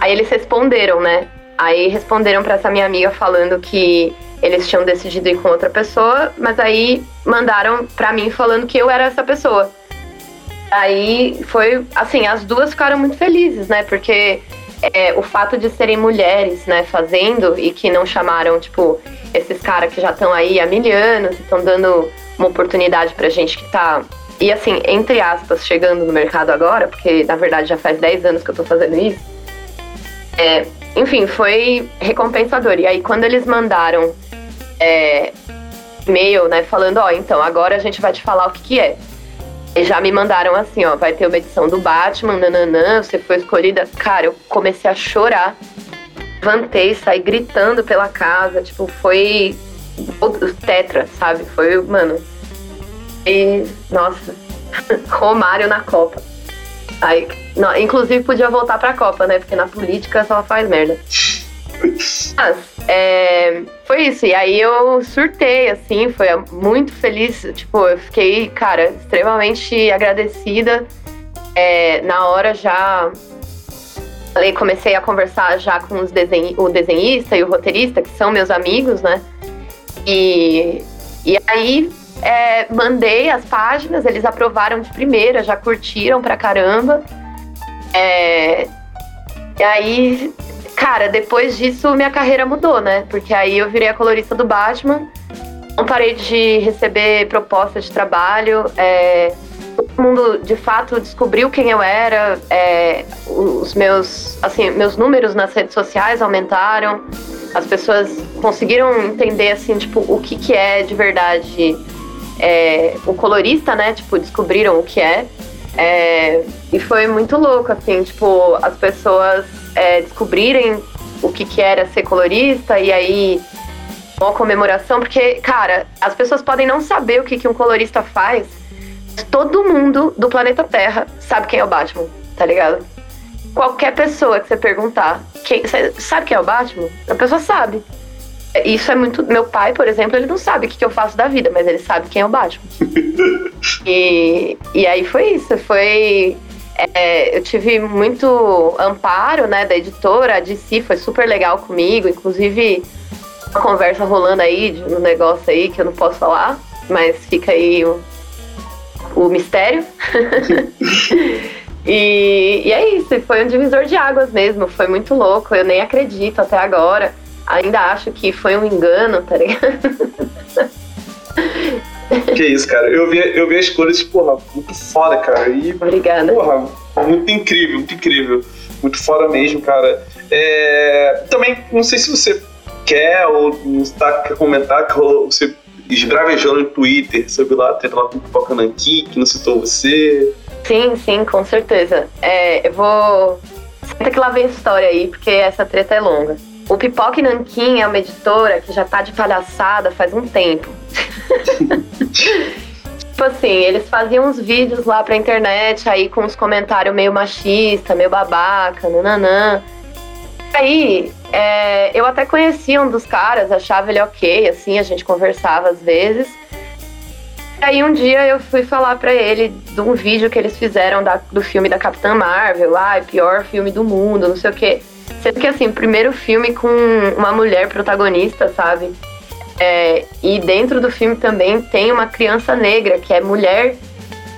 Speaker 2: aí eles responderam, né? Aí responderam para essa minha amiga falando que eles tinham decidido ir com outra pessoa, mas aí mandaram para mim falando que eu era essa pessoa. Aí foi assim, as duas ficaram muito felizes, né? Porque é, o fato de serem mulheres, né, fazendo e que não chamaram, tipo, esses caras que já estão aí há mil anos e estão dando uma oportunidade pra gente que tá e assim, entre aspas, chegando no mercado agora, porque na verdade já faz 10 anos que eu tô fazendo isso. É, enfim, foi recompensador. E aí, quando eles mandaram é, e-mail, né, falando: Ó, então agora a gente vai te falar o que, que é. E já me mandaram assim: Ó, vai ter uma edição do Batman, nananã, você foi escolhida. Cara, eu comecei a chorar. Levantei, saí gritando pela casa. Tipo, foi. O tetra, sabe? Foi, mano, e, nossa, Romário na Copa. Aí, não, inclusive podia voltar pra Copa, né? Porque na política só faz merda. Mas, é, foi isso. E aí eu surtei, assim, foi muito feliz. Tipo, eu fiquei, cara, extremamente agradecida. É, na hora já falei, comecei a conversar já com os desen o desenhista e o roteirista, que são meus amigos, né? E, e aí é, mandei as páginas, eles aprovaram de primeira, já curtiram pra caramba. É, e aí, cara, depois disso minha carreira mudou, né? Porque aí eu virei a colorista do Batman. Não parei de receber propostas de trabalho. É, todo mundo de fato descobriu quem eu era. É, os meus, assim, meus números nas redes sociais aumentaram. As pessoas conseguiram entender assim, tipo, o que, que é de verdade é, o colorista, né? Tipo, descobriram o que é. é. E foi muito louco, assim, tipo, as pessoas é, descobrirem o que, que era ser colorista e aí uma comemoração, porque, cara, as pessoas podem não saber o que, que um colorista faz, mas todo mundo do planeta Terra sabe quem é o Batman, tá ligado? Qualquer pessoa que você perguntar, quem, sabe quem é o Batman? A pessoa sabe. Isso é muito. Meu pai, por exemplo, ele não sabe o que, que eu faço da vida, mas ele sabe quem é o Batman. e, e aí foi isso. Foi. É, eu tive muito amparo né, da editora, a DC foi super legal comigo, inclusive uma conversa rolando aí de um negócio aí que eu não posso falar, mas fica aí o, o mistério. e, e é isso, foi um divisor de águas mesmo, foi muito louco, eu nem acredito até agora ainda acho que foi um engano, tá ligado?
Speaker 1: Que isso, cara. Eu vi, eu vi as cores, porra, muito foda, cara. E,
Speaker 2: Obrigada.
Speaker 1: Porra, muito incrível, muito incrível. Muito foda mesmo, cara. É, também, não sei se você quer ou está quer comentar que você esbravejou no Twitter sobre lá, teve lá com o Nankin, que não citou você.
Speaker 2: Sim, sim, com certeza. É, eu vou. Senta que lá vem a história aí, porque essa treta é longa. O Pipoque Nankin é uma editora que já tá de palhaçada faz um tempo. tipo assim, eles faziam uns vídeos lá pra internet aí com uns comentários meio machista, meio babaca, nananã. Aí, é, eu até conhecia um dos caras, achava ele ok, assim, a gente conversava às vezes. Aí um dia eu fui falar para ele de um vídeo que eles fizeram da, do filme da Capitã Marvel, ah, pior filme do mundo, não sei o quê. Sendo que, assim, primeiro filme com uma mulher protagonista, sabe? É, e dentro do filme também tem uma criança negra, que é mulher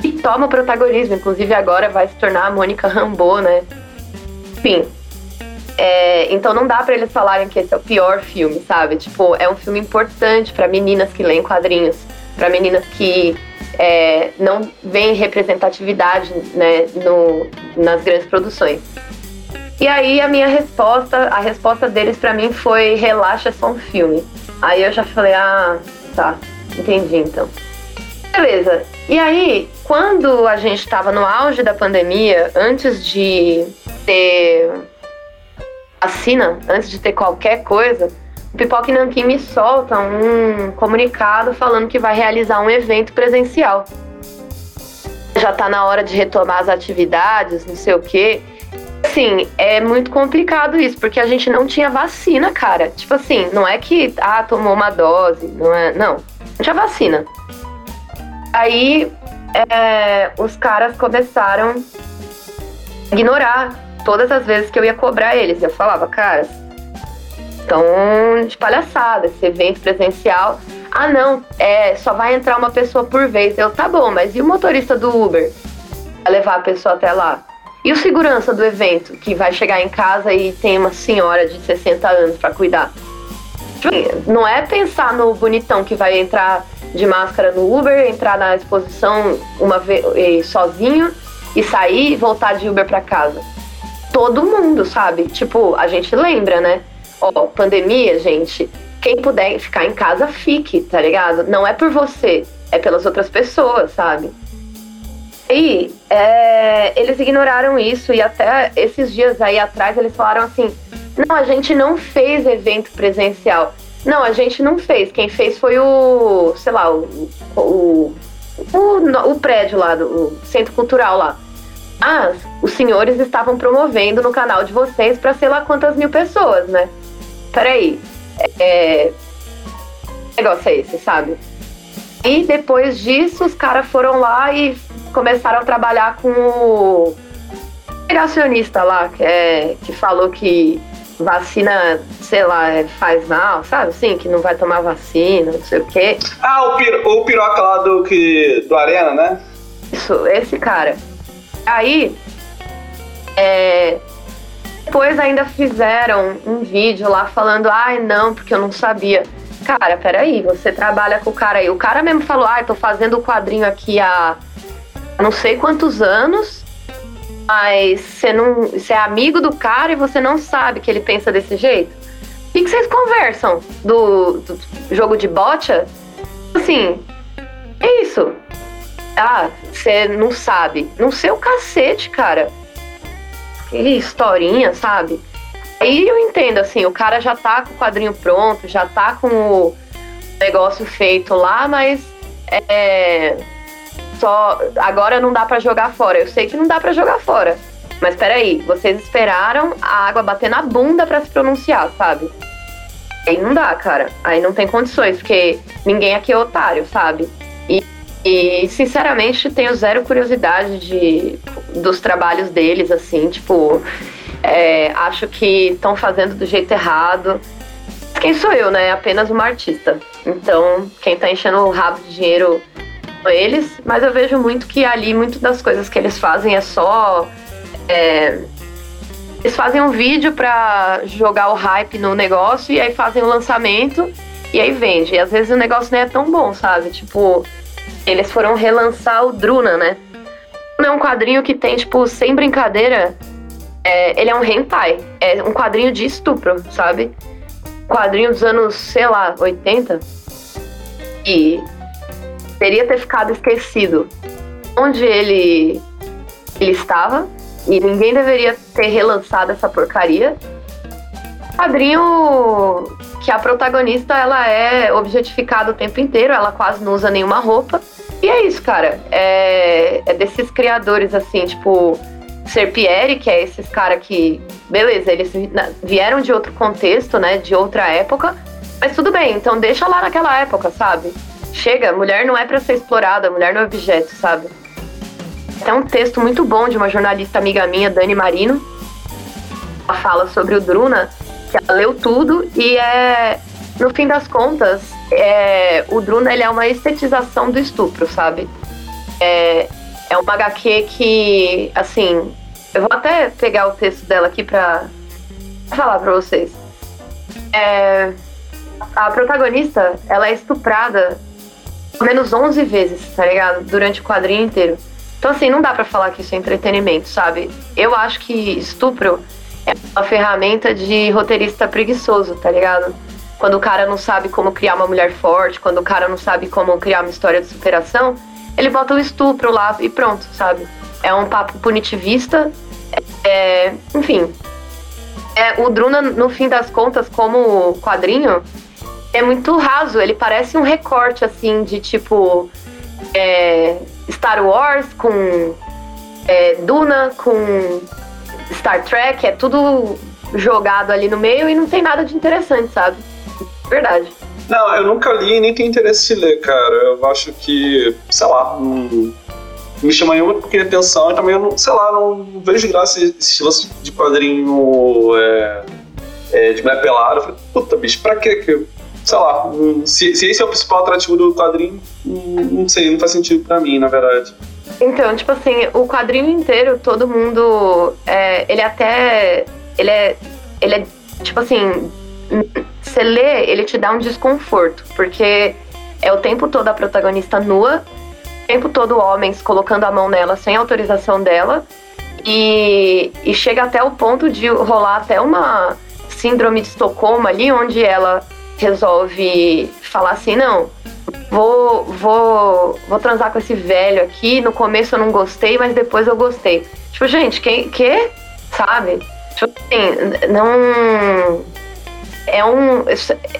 Speaker 2: e toma protagonismo. Inclusive agora vai se tornar a Mônica Rambeau, né? Enfim. É, então não dá para eles falarem que esse é o pior filme, sabe? Tipo, é um filme importante para meninas que leem quadrinhos, para meninas que é, não veem representatividade né, no, nas grandes produções. E aí a minha resposta, a resposta deles para mim foi relaxa, é só um filme. Aí eu já falei, ah, tá, entendi então. Beleza. E aí, quando a gente estava no auge da pandemia, antes de ter vacina, antes de ter qualquer coisa, o Pipoca e Nanquim me solta um comunicado falando que vai realizar um evento presencial. Já tá na hora de retomar as atividades, não sei o quê. Assim, é muito complicado isso, porque a gente não tinha vacina, cara. Tipo assim, não é que, ah, tomou uma dose, não é. Não, não tinha vacina. Aí é, os caras começaram a ignorar todas as vezes que eu ia cobrar eles. Eu falava, cara, estão de palhaçada, esse evento presencial. Ah, não, é, só vai entrar uma pessoa por vez. Eu, tá bom, mas e o motorista do Uber? Vai levar a pessoa até lá? E o segurança do evento, que vai chegar em casa e tem uma senhora de 60 anos para cuidar? Tipo, não é pensar no bonitão que vai entrar de máscara no Uber, entrar na exposição uma vez sozinho e sair e voltar de Uber para casa. Todo mundo, sabe? Tipo, a gente lembra, né? Ó, pandemia, gente. Quem puder ficar em casa, fique, tá ligado? Não é por você, é pelas outras pessoas, sabe? E é, eles ignoraram isso e até esses dias aí atrás eles falaram assim: não, a gente não fez evento presencial. Não, a gente não fez. Quem fez foi o, sei lá, o, o, o, o prédio lá, do centro cultural lá. Mas os senhores estavam promovendo no canal de vocês para sei lá quantas mil pessoas, né? Peraí. É, negócio é esse, sabe? E depois disso, os caras foram lá e começaram a trabalhar com o negacionista lá, que, é, que falou que vacina, sei lá, faz mal, sabe? Assim, que não vai tomar vacina, não sei o quê.
Speaker 1: Ah, o, pir o piroca lá do, que, do Arena, né?
Speaker 2: Isso, esse cara. Aí, é, depois ainda fizeram um vídeo lá falando, ai não, porque eu não sabia. Cara, peraí, você trabalha com o cara aí. O cara mesmo falou, ai, tô fazendo o quadrinho aqui há não sei quantos anos mas você não você é amigo do cara e você não sabe que ele pensa desse jeito? O que, que vocês conversam do, do, jogo de bocha? Assim, é isso. Ah, você não sabe. Não sei o cacete, cara. Que historinha, sabe? Aí eu entendo, assim, o cara já tá com o quadrinho pronto, já tá com o negócio feito lá, mas é só agora não dá para jogar fora. Eu sei que não dá para jogar fora. Mas peraí, vocês esperaram a água bater na bunda para se pronunciar, sabe? Aí não dá, cara. Aí não tem condições, porque ninguém aqui é otário, sabe? E, e sinceramente, tenho zero curiosidade de, dos trabalhos deles, assim, tipo, é, acho que estão fazendo do jeito errado. Quem sou eu, né? Apenas uma artista. Então, quem tá enchendo o rabo de dinheiro eles, mas eu vejo muito que ali, muitas das coisas que eles fazem é só. É, eles fazem um vídeo para jogar o hype no negócio e aí fazem o lançamento e aí vende. E às vezes o negócio nem é tão bom, sabe? Tipo, eles foram relançar o Druna, né? É um quadrinho que tem, tipo, sem brincadeira, é, ele é um hentai. É um quadrinho de estupro, sabe? Quadrinho dos anos, sei lá, 80. E deveria ter ficado esquecido onde ele, ele estava e ninguém deveria ter relançado essa porcaria. Quadrinho que a protagonista ela é objetificada o tempo inteiro, ela quase não usa nenhuma roupa. E é isso, cara. É, é desses criadores assim, tipo Serpieri, que é esses cara que, beleza, eles vieram de outro contexto, né, de outra época, mas tudo bem, então deixa lá naquela época, sabe? Chega, mulher não é para ser explorada, mulher não é objeto, sabe? É um texto muito bom de uma jornalista amiga minha, Dani Marino. Ela fala sobre o Druna, que ela leu tudo e é, no fim das contas, é, o Druna ele é uma estetização do estupro, sabe? É, é uma HQ que, assim, eu vou até pegar o texto dela aqui pra falar pra vocês. É, a protagonista, ela é estuprada menos 11 vezes, tá ligado? Durante o quadrinho inteiro. Então, assim, não dá para falar que isso é entretenimento, sabe? Eu acho que estupro é uma ferramenta de roteirista preguiçoso, tá ligado? quando o cara não sabe como criar uma mulher forte, quando o cara não sabe como criar uma história de superação, ele bota o estupro lá e pronto, sabe? É um papo punitivista. É, enfim. É, o Druna, no fim das contas, como quadrinho, é muito raso. Ele parece um recorte, assim, de tipo. É, Star Wars com é, Duna, com Star Trek. É tudo jogado ali no meio e não tem nada de interessante, sabe? Verdade.
Speaker 1: Não, eu nunca li e nem tenho interesse em ler, cara. Eu acho que, sei lá, não me chama nenhuma de atenção e também eu não, sei lá, não vejo graça esse lance de quadrinho é, é, de mulher pelada. Eu falei, puta, bicho, pra quê que sei lá, se, se, esse é o principal atrativo do quadrinho, não sei, não faz sentido pra mim, na verdade.
Speaker 2: Então, tipo assim, o quadrinho inteiro, todo mundo. É, ele até. Ele é. Ele é, tipo assim. Você lê, ele te dá um desconforto, porque é o tempo todo a protagonista nua, o tempo todo homens colocando a mão nela sem autorização dela, e, e chega até o ponto de rolar até uma síndrome de Estocolmo ali, onde ela resolve falar assim, não, vou, vou, vou transar com esse velho aqui, no começo eu não gostei, mas depois eu gostei. Tipo, gente, quem, que? Sabe? Tipo assim, não é um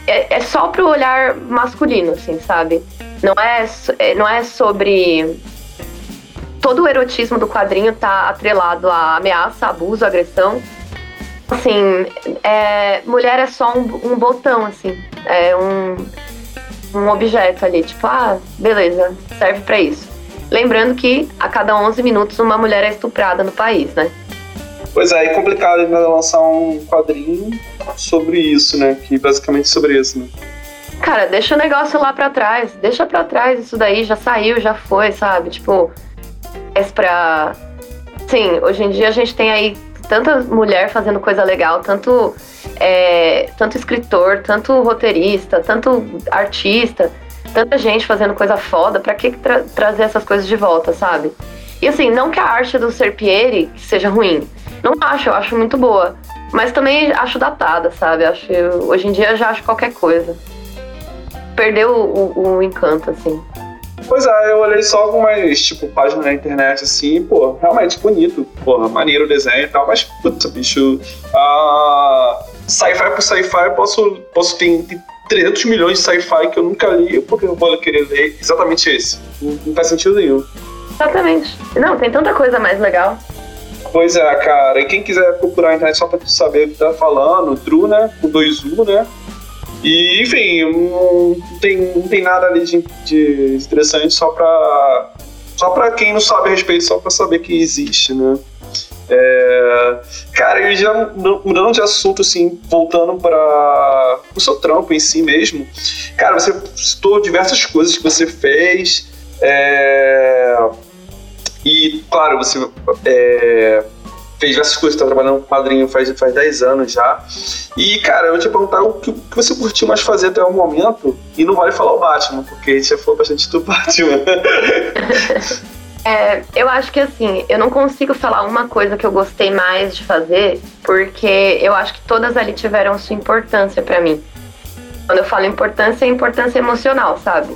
Speaker 2: é, é só pro olhar masculino, assim, sabe? Não é, é não é sobre todo o erotismo do quadrinho tá atrelado à ameaça, abuso, agressão. Assim, é, mulher é só um, um botão, assim, é um, um objeto ali, tipo, ah, beleza, serve para isso. Lembrando que a cada 11 minutos uma mulher é estuprada no país, né?
Speaker 1: Pois é, é complicado ainda lançar um quadrinho sobre isso, né? Que basicamente sobre isso, né?
Speaker 2: Cara, deixa o negócio lá pra trás. Deixa pra trás isso daí, já saiu, já foi, sabe? Tipo, é pra. Sim, hoje em dia a gente tem aí tanta mulher fazendo coisa legal, tanto, é, tanto escritor, tanto roteirista, tanto artista, tanta gente fazendo coisa foda, pra que tra trazer essas coisas de volta, sabe? E assim, não que a arte do Serpieri seja ruim. Não acho, eu acho muito boa. Mas também acho datada, sabe? Acho, hoje em dia já acho qualquer coisa. Perdeu o, o, o encanto, assim.
Speaker 1: Pois é, eu olhei só algumas, tipo, páginas na internet, assim, pô, realmente bonito, porra, maneiro o desenho e tal, mas, puta, bicho, uh, sci-fi por sci-fi, posso, posso ter, ter 300 milhões de sci-fi que eu nunca li, porque eu vou querer ler exatamente esse. Não, não faz sentido nenhum.
Speaker 2: Exatamente. Não, tem tanta coisa mais legal.
Speaker 1: Pois é, cara. E quem quiser procurar na internet só pra saber o que tá falando, True, né? Com dois U, né? E, enfim, não tem, não tem nada ali de, de interessante só pra. Só pra quem não sabe a respeito, só pra saber que existe, né? É, cara, e já mudando de assunto, assim, voltando para o seu trampo em si mesmo, cara, você citou diversas coisas que você fez. É, e, claro, você é, fez diversas coisas, tá trabalhando com quadrinho faz, faz 10 anos já. E, cara, eu vou te perguntar o que, que, você curtiu mais fazer até o momento. E não vale falar o Batman, porque a gente já falou bastante do Batman.
Speaker 2: É, eu acho que assim, eu não consigo falar uma coisa que eu gostei mais de fazer, porque eu acho que todas ali tiveram sua importância para mim. Quando eu falo importância, é importância emocional, sabe?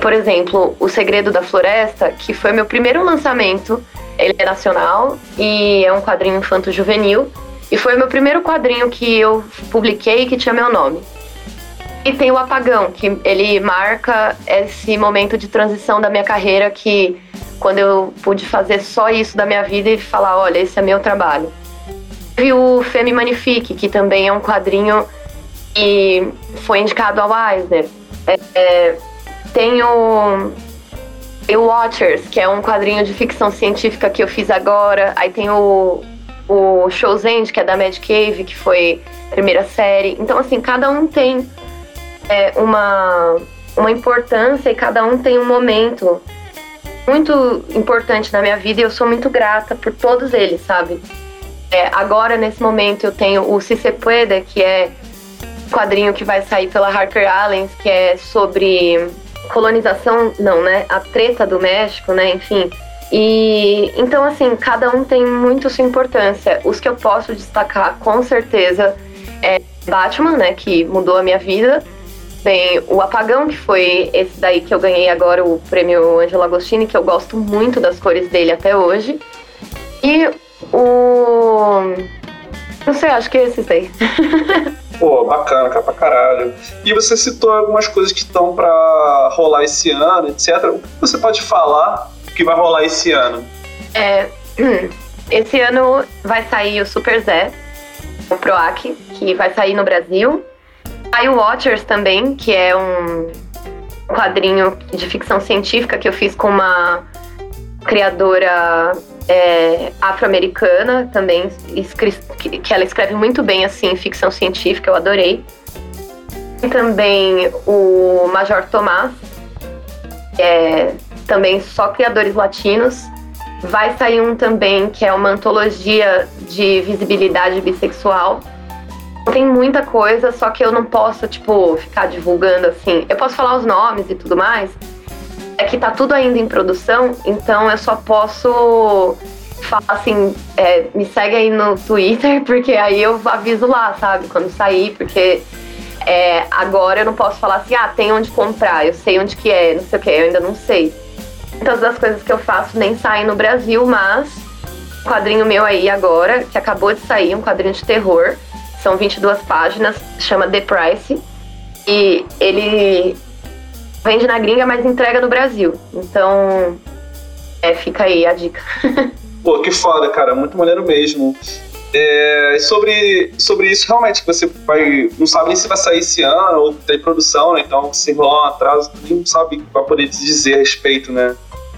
Speaker 2: Por exemplo, O Segredo da Floresta, que foi meu primeiro lançamento. Ele é nacional e é um quadrinho infanto-juvenil. E foi o meu primeiro quadrinho que eu publiquei que tinha meu nome. E tem o Apagão, que ele marca esse momento de transição da minha carreira que quando eu pude fazer só isso da minha vida e falar, olha, esse é meu trabalho. E o Femi Magnifique, que também é um quadrinho que foi indicado ao Eisner. É, é, tem o, o Watchers, que é um quadrinho de ficção científica que eu fiz agora. Aí tem o, o Show's End, que é da Mad Cave, que foi a primeira série. Então, assim, cada um tem é, uma, uma importância e cada um tem um momento muito importante na minha vida e eu sou muito grata por todos eles, sabe? É, agora, nesse momento, eu tenho o Se Se Puede, que é um quadrinho que vai sair pela Harper Allen, que é sobre colonização, não, né? A treta do México, né? Enfim. E então, assim, cada um tem muito sua importância. Os que eu posso destacar, com certeza, é Batman, né, que mudou a minha vida. Tem o Apagão, que foi esse daí que eu ganhei agora, o prêmio Angelo Agostini, que eu gosto muito das cores dele até hoje. E o. Não sei, acho que é esses daí.
Speaker 1: Pô, bacana, cara, pra caralho. E você citou algumas coisas que estão para rolar esse ano, etc. Você pode falar que vai rolar esse ano?
Speaker 2: É. Esse ano vai sair o Super Zé, o Proac, que vai sair no Brasil. Aí o Watchers também, que é um quadrinho de ficção científica que eu fiz com uma criadora é, afro-americana também, que ela escreve muito bem assim, ficção científica, eu adorei. E também o Major Tomás, é também só criadores latinos. Vai sair um também que é uma antologia de visibilidade bissexual. Tem muita coisa, só que eu não posso, tipo, ficar divulgando assim. Eu posso falar os nomes e tudo mais, é que tá tudo ainda em produção, então eu só posso falar assim, é, me segue aí no Twitter, porque aí eu aviso lá, sabe, quando sair, porque é, agora eu não posso falar assim, ah, tem onde comprar, eu sei onde que é, não sei o que, eu ainda não sei. Muitas das coisas que eu faço nem saem no Brasil, mas um quadrinho meu aí agora, que acabou de sair, um quadrinho de terror, são 22 páginas, chama The Price, e ele vende na gringa, mas entrega no Brasil. Então, é, fica aí a dica.
Speaker 1: Pô, que foda, cara. Muito maneiro mesmo. É, sobre, sobre isso, realmente, você vai. Não sabe nem se vai sair esse ano ou tem produção, né? Então, se rolar um atraso, nem sabe vai poder dizer a respeito, né?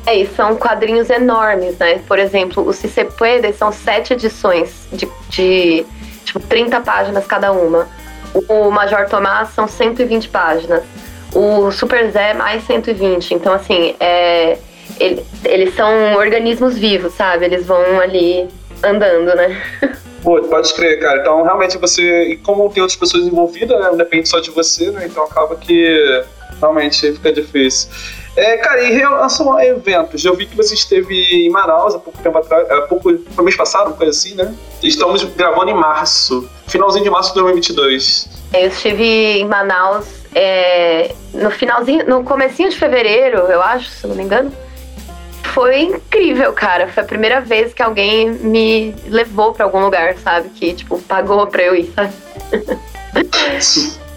Speaker 2: É, e são quadrinhos enormes, né? Por exemplo, o Puede são sete edições de, de tipo, 30 páginas cada uma. O Major Tomás são 120 páginas. O Super Zé mais 120. Então, assim, é, ele, eles são organismos vivos, sabe? Eles vão ali andando, né?
Speaker 1: Pô, pode crer, cara. Então, realmente, você. E como tem outras pessoas envolvidas, né? Não depende só de você, né? Então acaba que realmente fica difícil. É, cara, em relação a eventos, eu vi que você esteve em Manaus há pouco tempo atrás, há pouco, foi mês passado, coisa assim, né? Estamos gravando em março, finalzinho de março de 2022.
Speaker 2: Eu estive em Manaus é, no finalzinho, no comecinho de fevereiro, eu acho, se não me engano. Foi incrível, cara. Foi a primeira vez que alguém me levou para algum lugar, sabe? Que, tipo, pagou pra eu ir, sabe?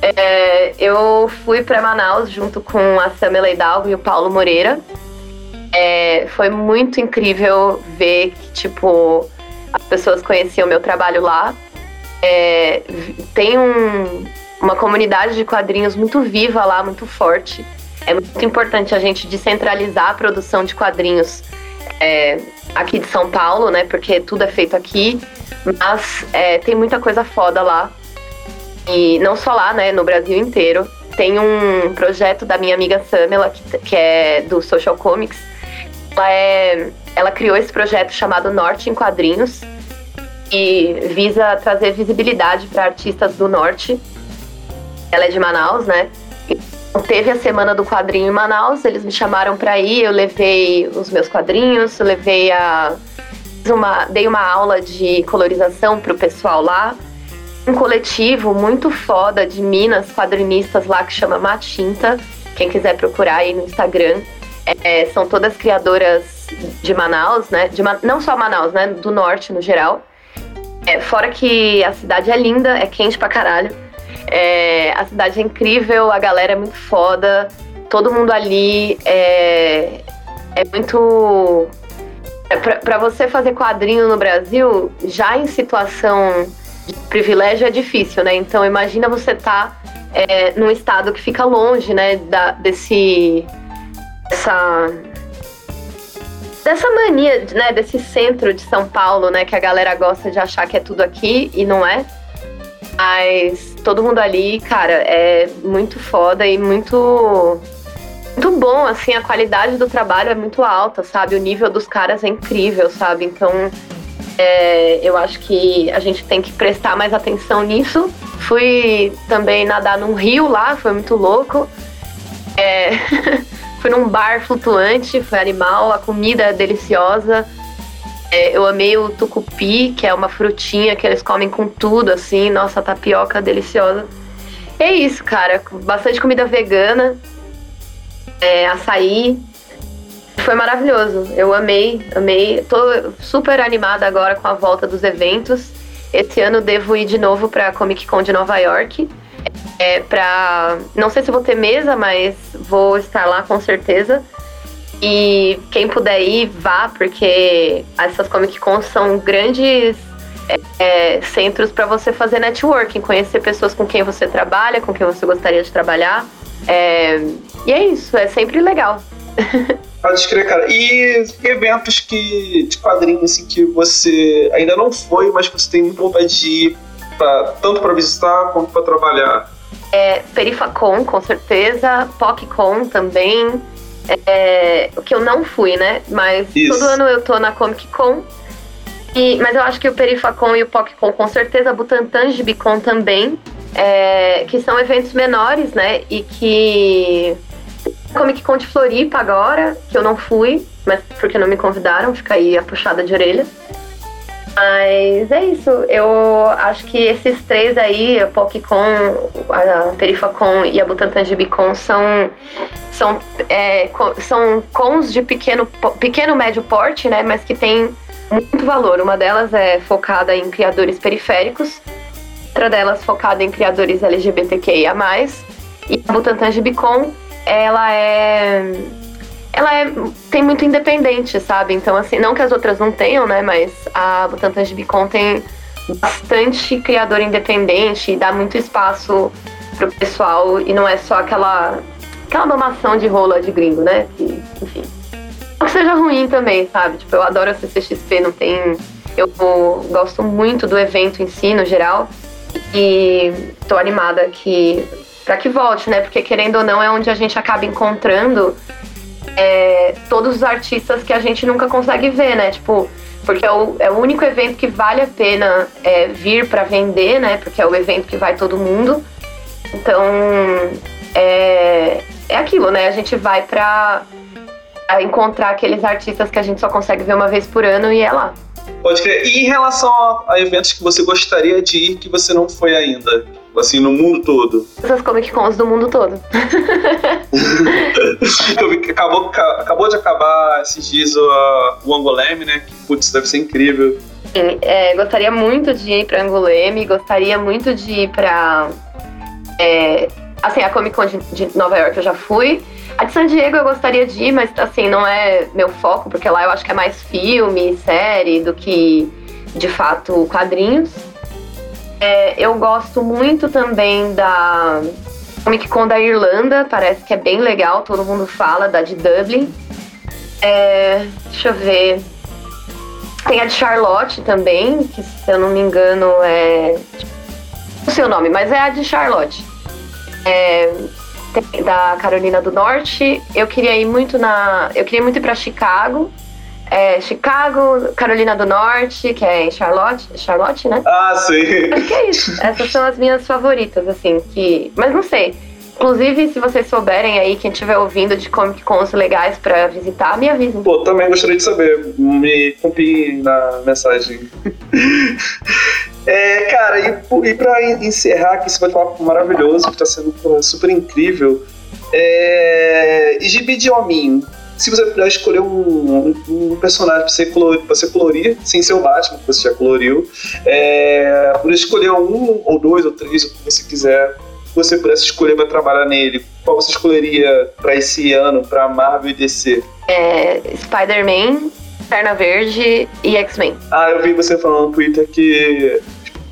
Speaker 2: É, eu fui para Manaus junto com a Samela Hidalgo e o Paulo Moreira. É, foi muito incrível ver que, tipo, as pessoas conheciam meu trabalho lá. É, tem um, uma comunidade de quadrinhos muito viva lá, muito forte. É muito importante a gente descentralizar a produção de quadrinhos é, aqui de São Paulo, né? Porque tudo é feito aqui. Mas é, tem muita coisa foda lá. E não só lá, né? No Brasil inteiro. Tem um projeto da minha amiga Samela, que, que é do Social Comics. Ela, é, ela criou esse projeto chamado Norte em Quadrinhos e visa trazer visibilidade para artistas do Norte ela é de Manaus, né? Teve a semana do quadrinho em Manaus, eles me chamaram para ir, eu levei os meus quadrinhos, levei a uma, dei uma aula de colorização pro pessoal lá. Um coletivo muito foda de minas quadrinistas lá que chama Matinta. Quem quiser procurar aí no Instagram. É, são todas criadoras de Manaus, né? De, não só Manaus, né? Do norte no geral. É, fora que a cidade é linda, é quente pra caralho. É, a cidade é incrível, a galera é muito foda, todo mundo ali é, é muito. É, para você fazer quadrinho no Brasil, já em situação privilégio é difícil, né? Então imagina você tá é, num estado que fica longe, né, da, desse. Essa, dessa mania, né, desse centro de São Paulo, né, que a galera gosta de achar que é tudo aqui e não é. Mas todo mundo ali, cara, é muito foda e muito muito bom, assim, a qualidade do trabalho é muito alta, sabe? O nível dos caras é incrível, sabe? Então, é, eu acho que a gente tem que prestar mais atenção nisso. Fui também nadar num rio lá, foi muito louco. É, fui num bar flutuante, foi animal, a comida é deliciosa. É, eu amei o tucupi, que é uma frutinha que eles comem com tudo, assim. Nossa, tapioca deliciosa. E é isso, cara. Bastante comida vegana, é, açaí. Foi maravilhoso. Eu amei, amei. Tô super animada agora com a volta dos eventos. Esse ano devo ir de novo pra Comic Con de Nova York. É, pra. Não sei se vou ter mesa, mas vou estar lá com certeza. E quem puder ir, vá, porque essas Comic Cons são grandes é, é centros para você fazer networking, conhecer pessoas com quem você trabalha, com quem você gostaria de trabalhar. É, e é isso, é sempre legal.
Speaker 1: Pode escrever, cara. E eventos que, de quadrinhos assim, que você ainda não foi, mas que você tem muita vontade de ir, pra, tanto para visitar quanto para trabalhar?
Speaker 2: É, Perifacon, com certeza. PocCon também. É, o que eu não fui, né? Mas Isso. todo ano eu tô na Comic Con. E, mas eu acho que o Perifacon e o PocCon, com certeza, Butantan Gibicon também. É, que são eventos menores, né? E que. Comic Con de Floripa agora, que eu não fui, mas porque não me convidaram, fica aí a puxada de orelha. Mas é isso, eu acho que esses três aí, a PocCon, a Perifacon e a Butantan Gibicon, são são, é, são cons de pequeno, pequeno médio porte, né? Mas que tem muito valor. Uma delas é focada em criadores periféricos, outra delas focada em criadores LGBTQIA+. E a Butantan Gibicon, ela é ela é, tem muito independente, sabe? Então, assim, não que as outras não tenham, né? Mas a Butantan Gibicon tem bastante criador independente e dá muito espaço pro pessoal e não é só aquela aquela mamação de rola de gringo, né? Que, enfim. Não que seja ruim também, sabe? Tipo, eu adoro a CCXP, não tem. Eu gosto muito do evento em si, no geral. E tô animada que. Pra que volte, né? Porque querendo ou não, é onde a gente acaba encontrando é, todos os artistas que a gente nunca consegue ver, né? Tipo, porque é o, é o único evento que vale a pena é, vir para vender, né? Porque é o evento que vai todo mundo. Então, é, é aquilo, né? A gente vai pra encontrar aqueles artistas que a gente só consegue ver uma vez por ano e é lá.
Speaker 1: Pode crer. E em relação a, a eventos que você gostaria de ir que você não foi ainda? Assim, no mundo todo.
Speaker 2: Essas Comic Cons do mundo todo.
Speaker 1: Eu vi que acabou, acabou de acabar esses dias o, o Angoleme, né? Que, putz, deve ser incrível.
Speaker 2: Sim, é, gostaria muito de ir pra Angoleme, gostaria muito de ir pra é, Assim, a Comic Con de, de, Nova York eu já fui. A de San Diego eu gostaria de ir, mas assim, não é meu foco, porque lá eu acho que é mais filme, série, do que de fato quadrinhos. É, eu gosto muito também da Comic Con da Irlanda, parece que é bem legal, todo mundo fala, da de Dublin. É, deixa eu ver. Tem a de Charlotte também, que se eu não me engano é. Não sei o nome, mas é a de Charlotte é, da Carolina do Norte. Eu queria ir muito na. Eu queria muito ir para Chicago. É, Chicago, Carolina do Norte, que é em Charlotte, Charlotte, né?
Speaker 1: Ah, sim.
Speaker 2: Acho que é isso. Essas são as minhas favoritas, assim, que. Mas não sei. Inclusive, se vocês souberem aí, quem estiver ouvindo de Comic Cons legais para visitar, me avisem.
Speaker 1: Pô, também gostaria de saber. Me copiem na mensagem. é, cara, e, e para encerrar aqui esse bate-papo maravilhoso, que está sendo super incrível, é, Gibi de Hominho, se você puder escolher um, um, um personagem para você, colorir, você colorir, sem ser o Batman, que você já coloriu, é, escolher um, ou dois, ou três, o que você quiser, você pudesse escolher para trabalhar nele, qual você escolheria para esse ano, para Marvel e DC?
Speaker 2: É, Spider-Man, Perna Verde e X-Men.
Speaker 1: Ah, eu vi você falando no Twitter que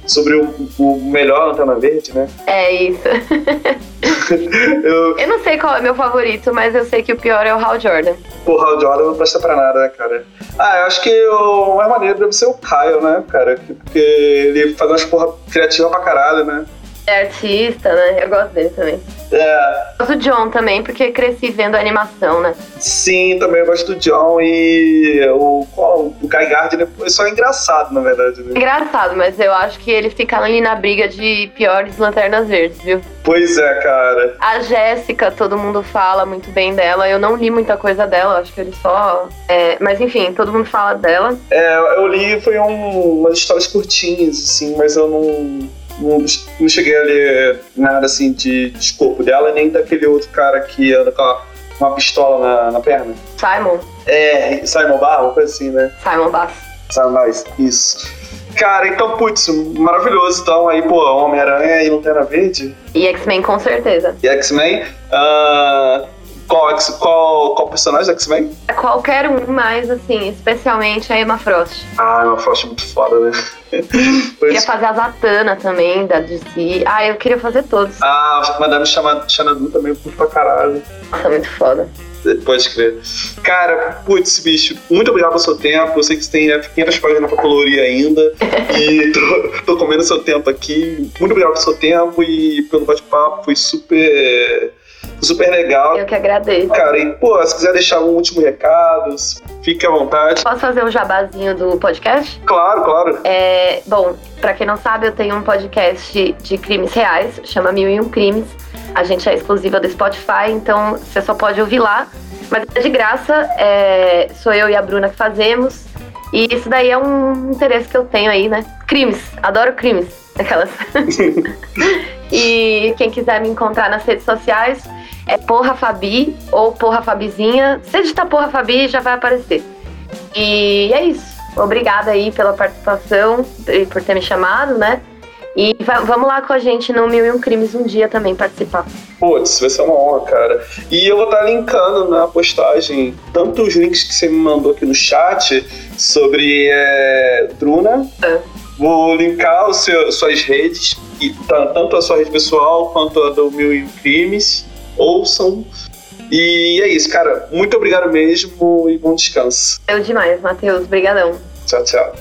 Speaker 1: sobre o, o melhor Lanterna Verde, né?
Speaker 2: É isso. eu... eu não sei qual é meu favorito, mas eu sei que o pior é o Hal Jordan.
Speaker 1: O Hal Jordan não presta pra nada, né, cara? Ah, eu acho que o mais maneiro deve ser o Kyle, né, cara? Porque ele faz umas porra criativa pra caralho, né?
Speaker 2: É artista, né? Eu gosto dele também.
Speaker 1: É,
Speaker 2: Gosto do John também, porque cresci vendo animação, né?
Speaker 1: sim, também eu gosto do John e o, qual, o Guy Gardner é só engraçado, na verdade. Né?
Speaker 2: Engraçado, mas eu acho que ele fica ali na briga de piores lanternas verdes, viu?
Speaker 1: Pois é, cara.
Speaker 2: A Jéssica, todo mundo fala muito bem dela. Eu não li muita coisa dela, acho que ele só. é, mas enfim, todo mundo fala dela.
Speaker 1: É, eu li, foi um, umas histórias curtinhas, assim, mas eu não, não, não cheguei a ler nada, assim, de, de escopo dela, nem daquele outro cara que anda com a- uma pistola na, na perna.
Speaker 2: Simon.
Speaker 1: É, Simon Barr, uma coisa assim, né?
Speaker 2: Simon Bass.
Speaker 1: Simon Bass, isso. Cara, então, putz, maravilhoso. Então, aí, pô, Homem-Aranha e Lanterna Verde
Speaker 2: E X-Men com certeza.
Speaker 1: e X-Men. Ah, qual, qual, qual personagem do X-Men?
Speaker 2: Qualquer um, mas assim, especialmente a Emma Frost.
Speaker 1: Ah, é uma faixa muito foda, né?
Speaker 2: Queria fazer a Zatanna também, da DC. Ah, eu queria fazer todos.
Speaker 1: Ah, Madame Xanadu também curto pra caralho.
Speaker 2: Nossa, muito foda.
Speaker 1: Pode crer. Cara, putz, bicho, muito obrigado pelo seu tempo. Eu sei que você tem né, 500 páginas pra colorir ainda. e tô, tô comendo seu tempo aqui. Muito obrigado pelo seu tempo e pelo bate-papo. Foi super, super legal.
Speaker 2: Eu que agradeço.
Speaker 1: Cara, e pô, se quiser deixar algum último recado, fique à vontade.
Speaker 2: Posso fazer um jabazinho do podcast?
Speaker 1: Claro, claro.
Speaker 2: É, bom, pra quem não sabe, eu tenho um podcast de crimes reais, chama Mil e Um Crimes. A gente é exclusiva do Spotify, então você só pode ouvir lá. Mas é de graça, é, sou eu e a Bruna que fazemos. E isso daí é um interesse que eu tenho aí, né? Crimes, adoro crimes. Aquelas. e quem quiser me encontrar nas redes sociais é Porra Fabi ou Porra Fabizinha. Se digitar Porra Fabi, já vai aparecer. E é isso. Obrigada aí pela participação e por ter me chamado, né? E va- vamos lá com a gente no Mil e Um Crimes um dia também participar.
Speaker 1: Putz, vai ser uma honra, cara. E eu vou estar linkando na postagem tanto os links que você me mandou aqui no chat sobre é, Druna.
Speaker 2: É.
Speaker 1: Vou linkar seu, suas redes, e tanto a sua rede pessoal quanto a do Mil e Um Crimes. Ouçam. E é isso, cara. Muito obrigado mesmo e bom descanso.
Speaker 2: Eu demais, Matheus. Brigadão.
Speaker 1: Tchau, tchau.